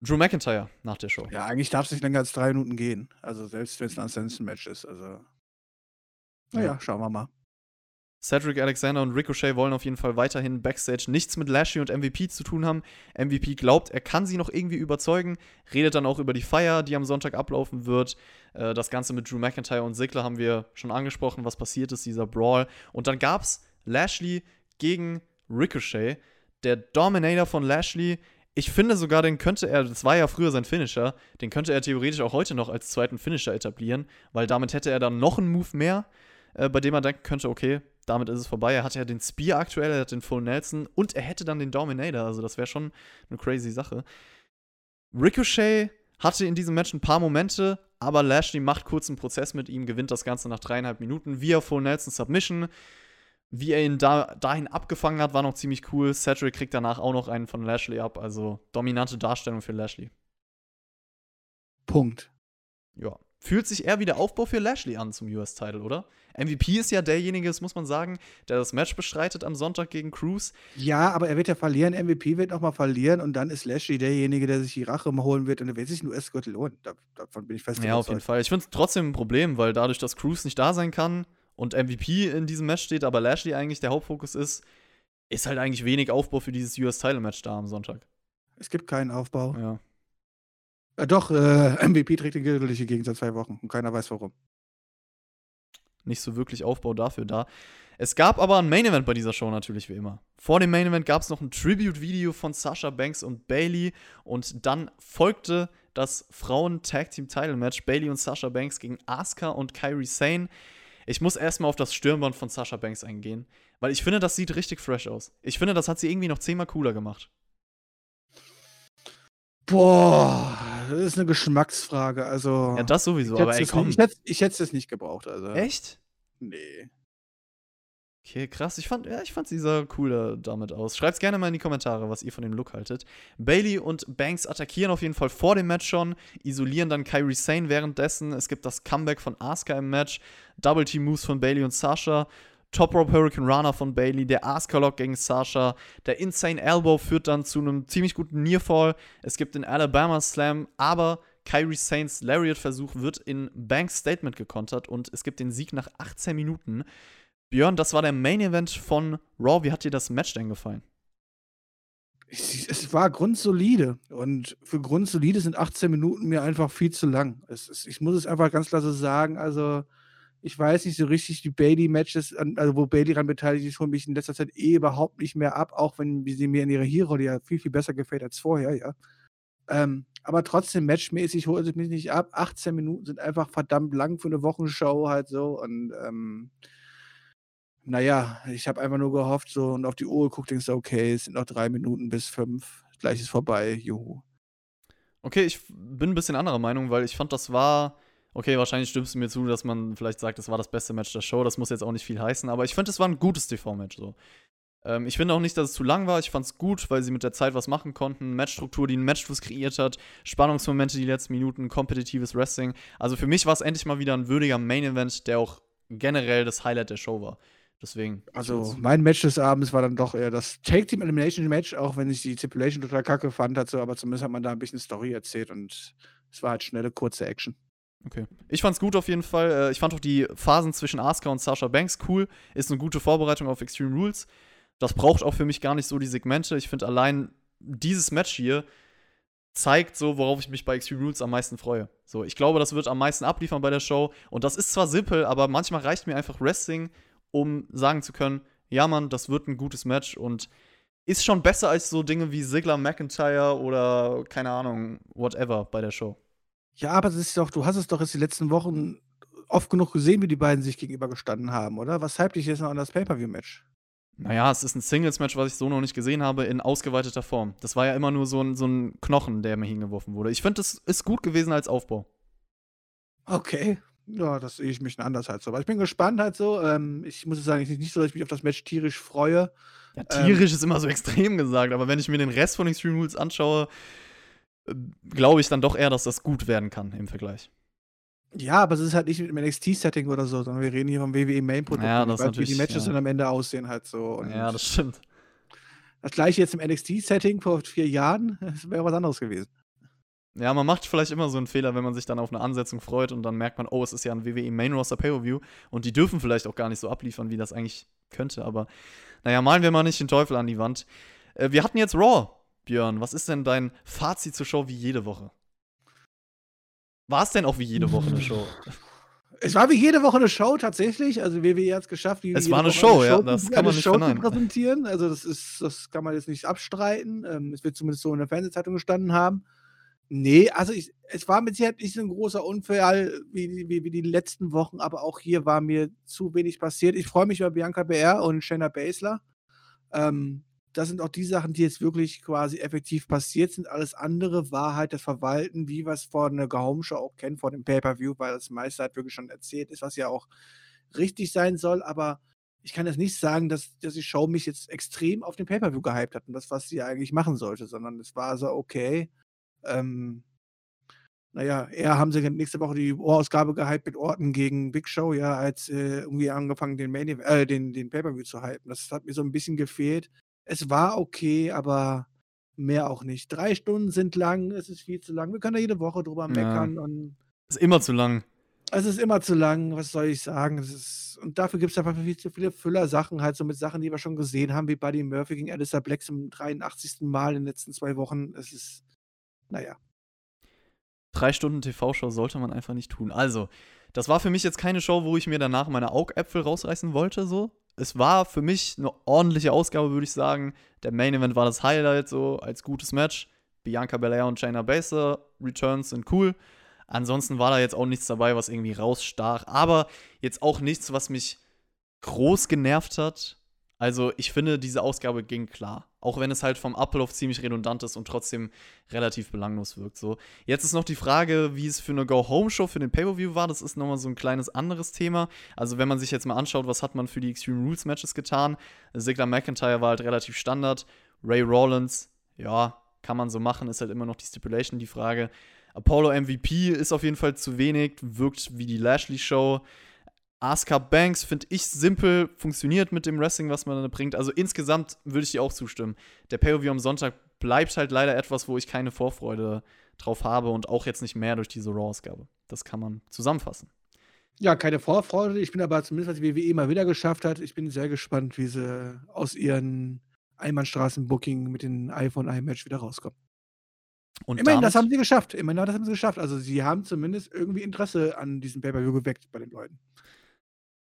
Drew McIntyre nach der Show. Ja, eigentlich darf es nicht länger als drei Minuten gehen. Also selbst wenn es ein Uncensored-Match ist. Also. Naja, Ja. schauen wir mal. Cedric Alexander und Ricochet wollen auf jeden Fall weiterhin Backstage nichts mit Lashley und MVP zu tun haben. MVP glaubt, er kann sie noch irgendwie überzeugen, redet dann auch über die Feier, die am Sonntag ablaufen wird. Äh, das Ganze mit Drew McIntyre und Sigler haben wir schon angesprochen, was passiert ist, dieser Brawl. Und dann gab's Lashley gegen Ricochet. Der Dominator von Lashley, ich finde sogar, den könnte er, das war ja früher sein Finisher, den könnte er theoretisch auch heute noch als zweiten Finisher etablieren, weil damit hätte er dann noch einen Move mehr, äh, bei dem er denken könnte, okay, damit ist es vorbei. Er hat ja den Spear aktuell, er hat den Full Nelson und er hätte dann den Dominator, also das wäre schon eine crazy Sache. Ricochet hatte in diesem Match ein paar Momente, aber Lashley macht kurz einen Prozess mit ihm, gewinnt das Ganze nach dreieinhalb Minuten via Full Nelson Submission. Wie er ihn da, dahin abgefangen hat, war noch ziemlich cool. Cedric kriegt danach auch noch einen von Lashley ab, also dominante Darstellung für Lashley. Punkt. Ja. Fühlt sich eher wie der Aufbau für Lashley an zum US-Title, oder? MVP ist ja derjenige, das muss man sagen, der das Match bestreitet am Sonntag gegen Cruz. Ja, aber er wird ja verlieren. MVP wird nochmal verlieren und dann ist Lashley derjenige, der sich die Rache holen wird und er wird sich einen US-Gürtel holen. Da, davon bin ich fest Ja, auf jeden Fall. Ich finde es trotzdem ein Problem, weil dadurch, dass Cruz nicht da sein kann und MVP in diesem Match steht, aber Lashley eigentlich der Hauptfokus ist, ist halt eigentlich wenig Aufbau für dieses US-Title-Match da am Sonntag. Es gibt keinen Aufbau. Ja. Äh, doch, äh, MVP trägt den Gürtel durch die Gegend seit zwei Wochen und keiner weiß warum. Nicht so wirklich Aufbau dafür da. Es gab aber ein Main-Event bei dieser Show natürlich wie immer. Vor dem Main-Event gab es noch ein Tribute-Video von Sasha Banks und Bailey und dann folgte das Frauen-Tag-Team-Title-Match Bailey und Sasha Banks gegen Asuka und Kairi Sane. Ich muss erstmal auf das Stirnband von Sasha Banks eingehen, weil ich finde, das sieht richtig fresh aus. Ich finde, das hat sie irgendwie noch zehnmal cooler gemacht. Boah, das ist eine Geschmacksfrage. Also, Ja, das sowieso, ich aber ey, komm. nicht, ich hätte- ich hätte es nicht gebraucht. Also. Echt? Nee. Okay, krass. Ich fand, ja, ich fand sie sah cooler damit aus. Schreibt's gerne mal in die Kommentare, was ihr von dem Look haltet. Bailey und Banks attackieren auf jeden Fall vor dem Match schon, isolieren dann Kyrie Sane währenddessen. Es gibt das Comeback von Asuka im Match, Double Team Moves von Bailey und Sasha, Top Rope Hurricane Runner von Bailey, der Asuka Lock gegen Sasha, der Insane Elbow führt dann zu einem ziemlich guten Nearfall. Es gibt den Alabama Slam, aber Kyrie Sanes Lariat-Versuch wird in Banks Statement gekontert und es gibt den Sieg nach 18 Minuten. Björn, das war der Main Event von Raw. Wie hat dir das Match denn gefallen? Es war grundsolide. Und für grundsolide sind 18 Minuten mir einfach viel zu lang. Ist, ich muss es einfach ganz klar so sagen. Also, ich weiß nicht so richtig, die Bailey-Matches, also wo Bailey daran beteiligt ist, holen mich in letzter Zeit eh überhaupt nicht mehr ab, auch wenn sie mir in ihrer Hero-Rolle ja viel, viel besser gefällt als vorher, ja. Ähm, aber trotzdem, matchmäßig holt es mich nicht ab. 18 Minuten sind einfach verdammt lang für eine Wochenshow halt so. Und ähm, naja, ich habe einfach nur gehofft so und auf die Uhr geguckt, denkst du, okay, es sind noch drei Minuten bis fünf, gleich ist vorbei, juhu. Okay, ich bin ein bisschen anderer Meinung, weil ich fand, das war Okay, wahrscheinlich stimmst du mir zu, dass man vielleicht sagt, das war das beste Match der Show. Das muss jetzt auch nicht viel heißen, aber ich finde, es war ein gutes TV-Match. So. Ähm, ich finde auch nicht, dass es zu lang war. Ich fand es gut, weil sie mit der Zeit was machen konnten. Matchstruktur, die einen Matchfluss kreiert hat, Spannungsmomente die letzten Minuten, kompetitives Wrestling. Also für mich war es endlich mal wieder ein würdiger Main-Event, der auch generell das Highlight der Show war. Deswegen. Also, mein Match des Abends war dann doch eher das Take Team Elimination Match, auch wenn ich die Stipulation total kacke fand, hat so, aber zumindest hat man da ein bisschen Story erzählt und es war halt schnelle, kurze Action. Okay. Ich fand's gut auf jeden Fall. Äh, ich fand auch die Phasen zwischen Asuka und Sasha Banks cool. Ist eine gute Vorbereitung auf Extreme Rules. Das braucht auch für mich gar nicht so die Segmente. Ich finde allein dieses Match hier zeigt so, worauf ich mich bei Extreme Rules am meisten freue. So, ich glaube, das wird am meisten abliefern bei der Show. Und das ist zwar simpel, aber manchmal reicht mir einfach Wrestling, um sagen zu können, ja, Mann, das wird ein gutes Match und ist schon besser als so Dinge wie Ziggler, McIntyre oder keine Ahnung, whatever bei der Show. Ja, aber das ist doch, du hast es doch jetzt die letzten Wochen oft genug gesehen, wie die beiden sich gegenübergestanden haben, oder? Was hype dich jetzt noch an das Pay-Per-View-Match? Naja, es ist ein Singles-Match, was ich so noch nicht gesehen habe, in ausgeweiteter Form. Das war ja immer nur so ein, so ein Knochen, der mir hingeworfen wurde. Ich finde, das ist gut gewesen als Aufbau. Okay. Ja, das sehe ich mich anders halt so. Aber ich bin gespannt halt so. Ähm, ich muss sagen, ich nicht so, dass ich mich auf das Match tierisch freue. Ja, tierisch ähm, ist immer so extrem gesagt, aber wenn ich mir den Rest von Extreme Rules anschaue, äh, glaube ich dann doch eher, dass das gut werden kann im Vergleich. Ja, aber es ist halt nicht mit dem NXT-Setting oder so, sondern wir reden hier vom WWE Main-Produkt. Ja, das weiß, wie die Matches ja. dann am Ende aussehen halt so. Und ja, das stimmt. Das gleiche jetzt im NXT-Setting vor vier Jahren, das wäre was anderes gewesen. Ja, man macht vielleicht immer so einen Fehler, wenn man sich dann auf eine Ansetzung freut und dann merkt man, oh, es ist ja ein WWE Main Roster Pay-Per-View und die dürfen vielleicht auch gar nicht so abliefern, wie das eigentlich könnte. Aber naja, malen wir mal nicht den Teufel an die Wand. Äh, wir hatten jetzt Raw, Björn. Was ist denn dein Fazit zur Show wie jede Woche? War es denn auch wie jede Woche eine Show? Es war wie jede Woche eine Show tatsächlich. Also WWE hat es geschafft, wie es war eine Show, eine Show, ja, das kann man nicht Show verneinen. präsentieren. Also das ist, das kann man jetzt nicht abstreiten. Ähm, es wird zumindest so in der Fernsehzeitung gestanden haben. Nee, also ich, es war mit Sicherheit nicht so ein großer Unfall wie, wie, wie die letzten Wochen, aber auch hier war mir zu wenig passiert. Ich freue mich über Bianca BR und Shayna Baszler. Ähm, das sind auch die Sachen, die jetzt wirklich quasi effektiv passiert sind. Alles andere war halt das Verwalten, wie wir es vor einer Gehomeshow auch kennen, vor dem Pay-Per-View, weil das meiste halt wirklich schon erzählt ist, was ja auch richtig sein soll. Aber ich kann jetzt nicht sagen, dass, dass die Show mich jetzt extrem auf den Pay-Per-View gehypt hat und das, was sie eigentlich machen sollte, sondern es war so, okay. Ähm, naja, eher haben sie nächste Woche die Ohrausgabe gehypt mit Orten gegen Big Show, ja, als äh, irgendwie angefangen, den, Main äh, den, den Pay-Per-View zu hypen. Das hat mir so ein bisschen gefehlt. Es war okay, aber mehr auch nicht. Drei Stunden sind lang, es ist viel zu lang. Wir können da jede Woche drüber meckern. Ja. Und ist immer zu lang. Es ist immer zu lang, was soll ich sagen? Ist, und dafür gibt es einfach viel zu viele Füller-Sachen, halt so mit Sachen, die wir schon gesehen haben, wie Buddy Murphy gegen Alistair Black zum 83. Mal in den letzten zwei Wochen. Es ist, naja. Drei Stunden TV-Show sollte man einfach nicht tun. Also, das war für mich jetzt keine Show, wo ich mir danach meine Augäpfel rausreißen wollte, so es war für mich eine ordentliche Ausgabe, würde ich sagen. Der Main Event war das Highlight, so als gutes Match. Bianca Belair und Shayna Baszler Returns sind cool. Ansonsten war da jetzt auch nichts dabei, was irgendwie rausstach. Aber jetzt auch nichts, was mich groß genervt hat. Also ich finde, diese Ausgabe ging klar. Auch wenn es halt vom Ablauf ziemlich redundant ist und trotzdem relativ belanglos wirkt. So. Jetzt ist noch die Frage, wie es für eine Go-Home-Show für den Pay-Per-View war. Das ist nochmal so ein kleines anderes Thema. Also wenn man sich jetzt mal anschaut, was hat man für die Extreme Rules Matches getan. Ziggler McIntyre war halt relativ Standard. Ray Rollins, ja, kann man so machen, ist halt immer noch die Stipulation, die Frage. Apollo MVP ist auf jeden Fall zu wenig, wirkt wie die Lashley Asuka Banks finde ich simpel, funktioniert mit dem Wrestling, was man da bringt. Also insgesamt würde ich dir auch zustimmen. Der Pay-Per-View am Sonntag bleibt halt leider etwas, wo ich keine Vorfreude drauf habe und auch jetzt nicht mehr durch diese Raw-Ausgabe. Das kann man zusammenfassen. Ja, keine Vorfreude. Ich bin aber zumindest, was die WWE mal wieder geschafft hat, ich bin sehr gespannt, wie sie aus ihren Einbahnstraßen-Booking mit dem iPhone iMatch wieder rauskommen. Und Immerhin, das haben sie geschafft. Immerhin, das haben sie geschafft. Also, sie haben zumindest irgendwie Interesse an diesem Pay-Per-View geweckt bei den Leuten.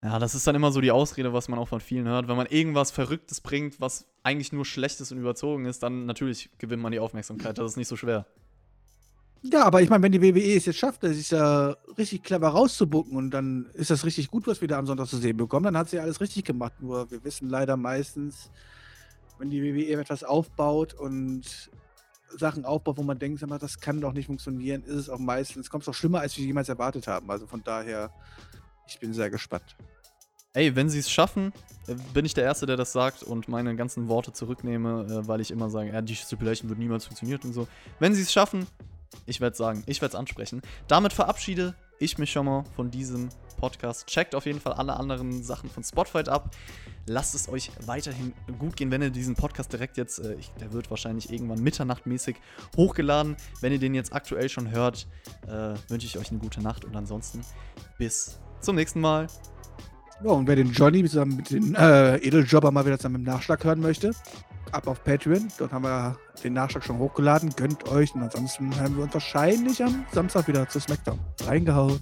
Ja, das ist dann immer so die Ausrede, was man auch von vielen hört. Wenn man irgendwas Verrücktes bringt, was eigentlich nur Schlechtes und überzogen ist, dann natürlich gewinnt man die Aufmerksamkeit. Das ist nicht so schwer. Ja, aber ich meine, wenn die WWE es jetzt schafft, sich ja richtig clever rauszubucken und dann ist das richtig gut, was wir da am Sonntag zu sehen bekommen, dann hat sie alles richtig gemacht. Nur wir wissen leider meistens, wenn die WWE etwas aufbaut und Sachen aufbaut, wo man denkt, das kann doch nicht funktionieren, ist es auch meistens, kommt es doch schlimmer, als wir jemals erwartet haben. Also von daher, ich bin sehr gespannt. Ey, wenn sie es schaffen, äh, bin ich der Erste, der das sagt und meine ganzen Worte zurücknehme, äh, weil ich immer sage, ja, die Stipulation wird niemals funktioniert und so. Wenn sie es schaffen, ich werde sagen, ich werde es ansprechen. Damit verabschiede ich mich schon mal von diesem Podcast. Checkt auf jeden Fall alle anderen Sachen von Spotfight ab. Lasst es euch weiterhin gut gehen, wenn ihr diesen Podcast direkt jetzt, äh, ich, der wird wahrscheinlich irgendwann mitternachtmäßig hochgeladen. Wenn ihr den jetzt aktuell schon hört, äh, wünsche ich euch eine gute Nacht und ansonsten bis zum nächsten Mal. Ja, und wer den Johnny zusammen mit den äh, Edeljobber mal wieder zusammen im Nachschlag hören möchte, ab auf Patreon. Dort haben wir den Nachschlag schon hochgeladen. Gönnt euch. Und ansonsten hören wir uns wahrscheinlich am Samstag wieder zu SmackDown. Reingehauen.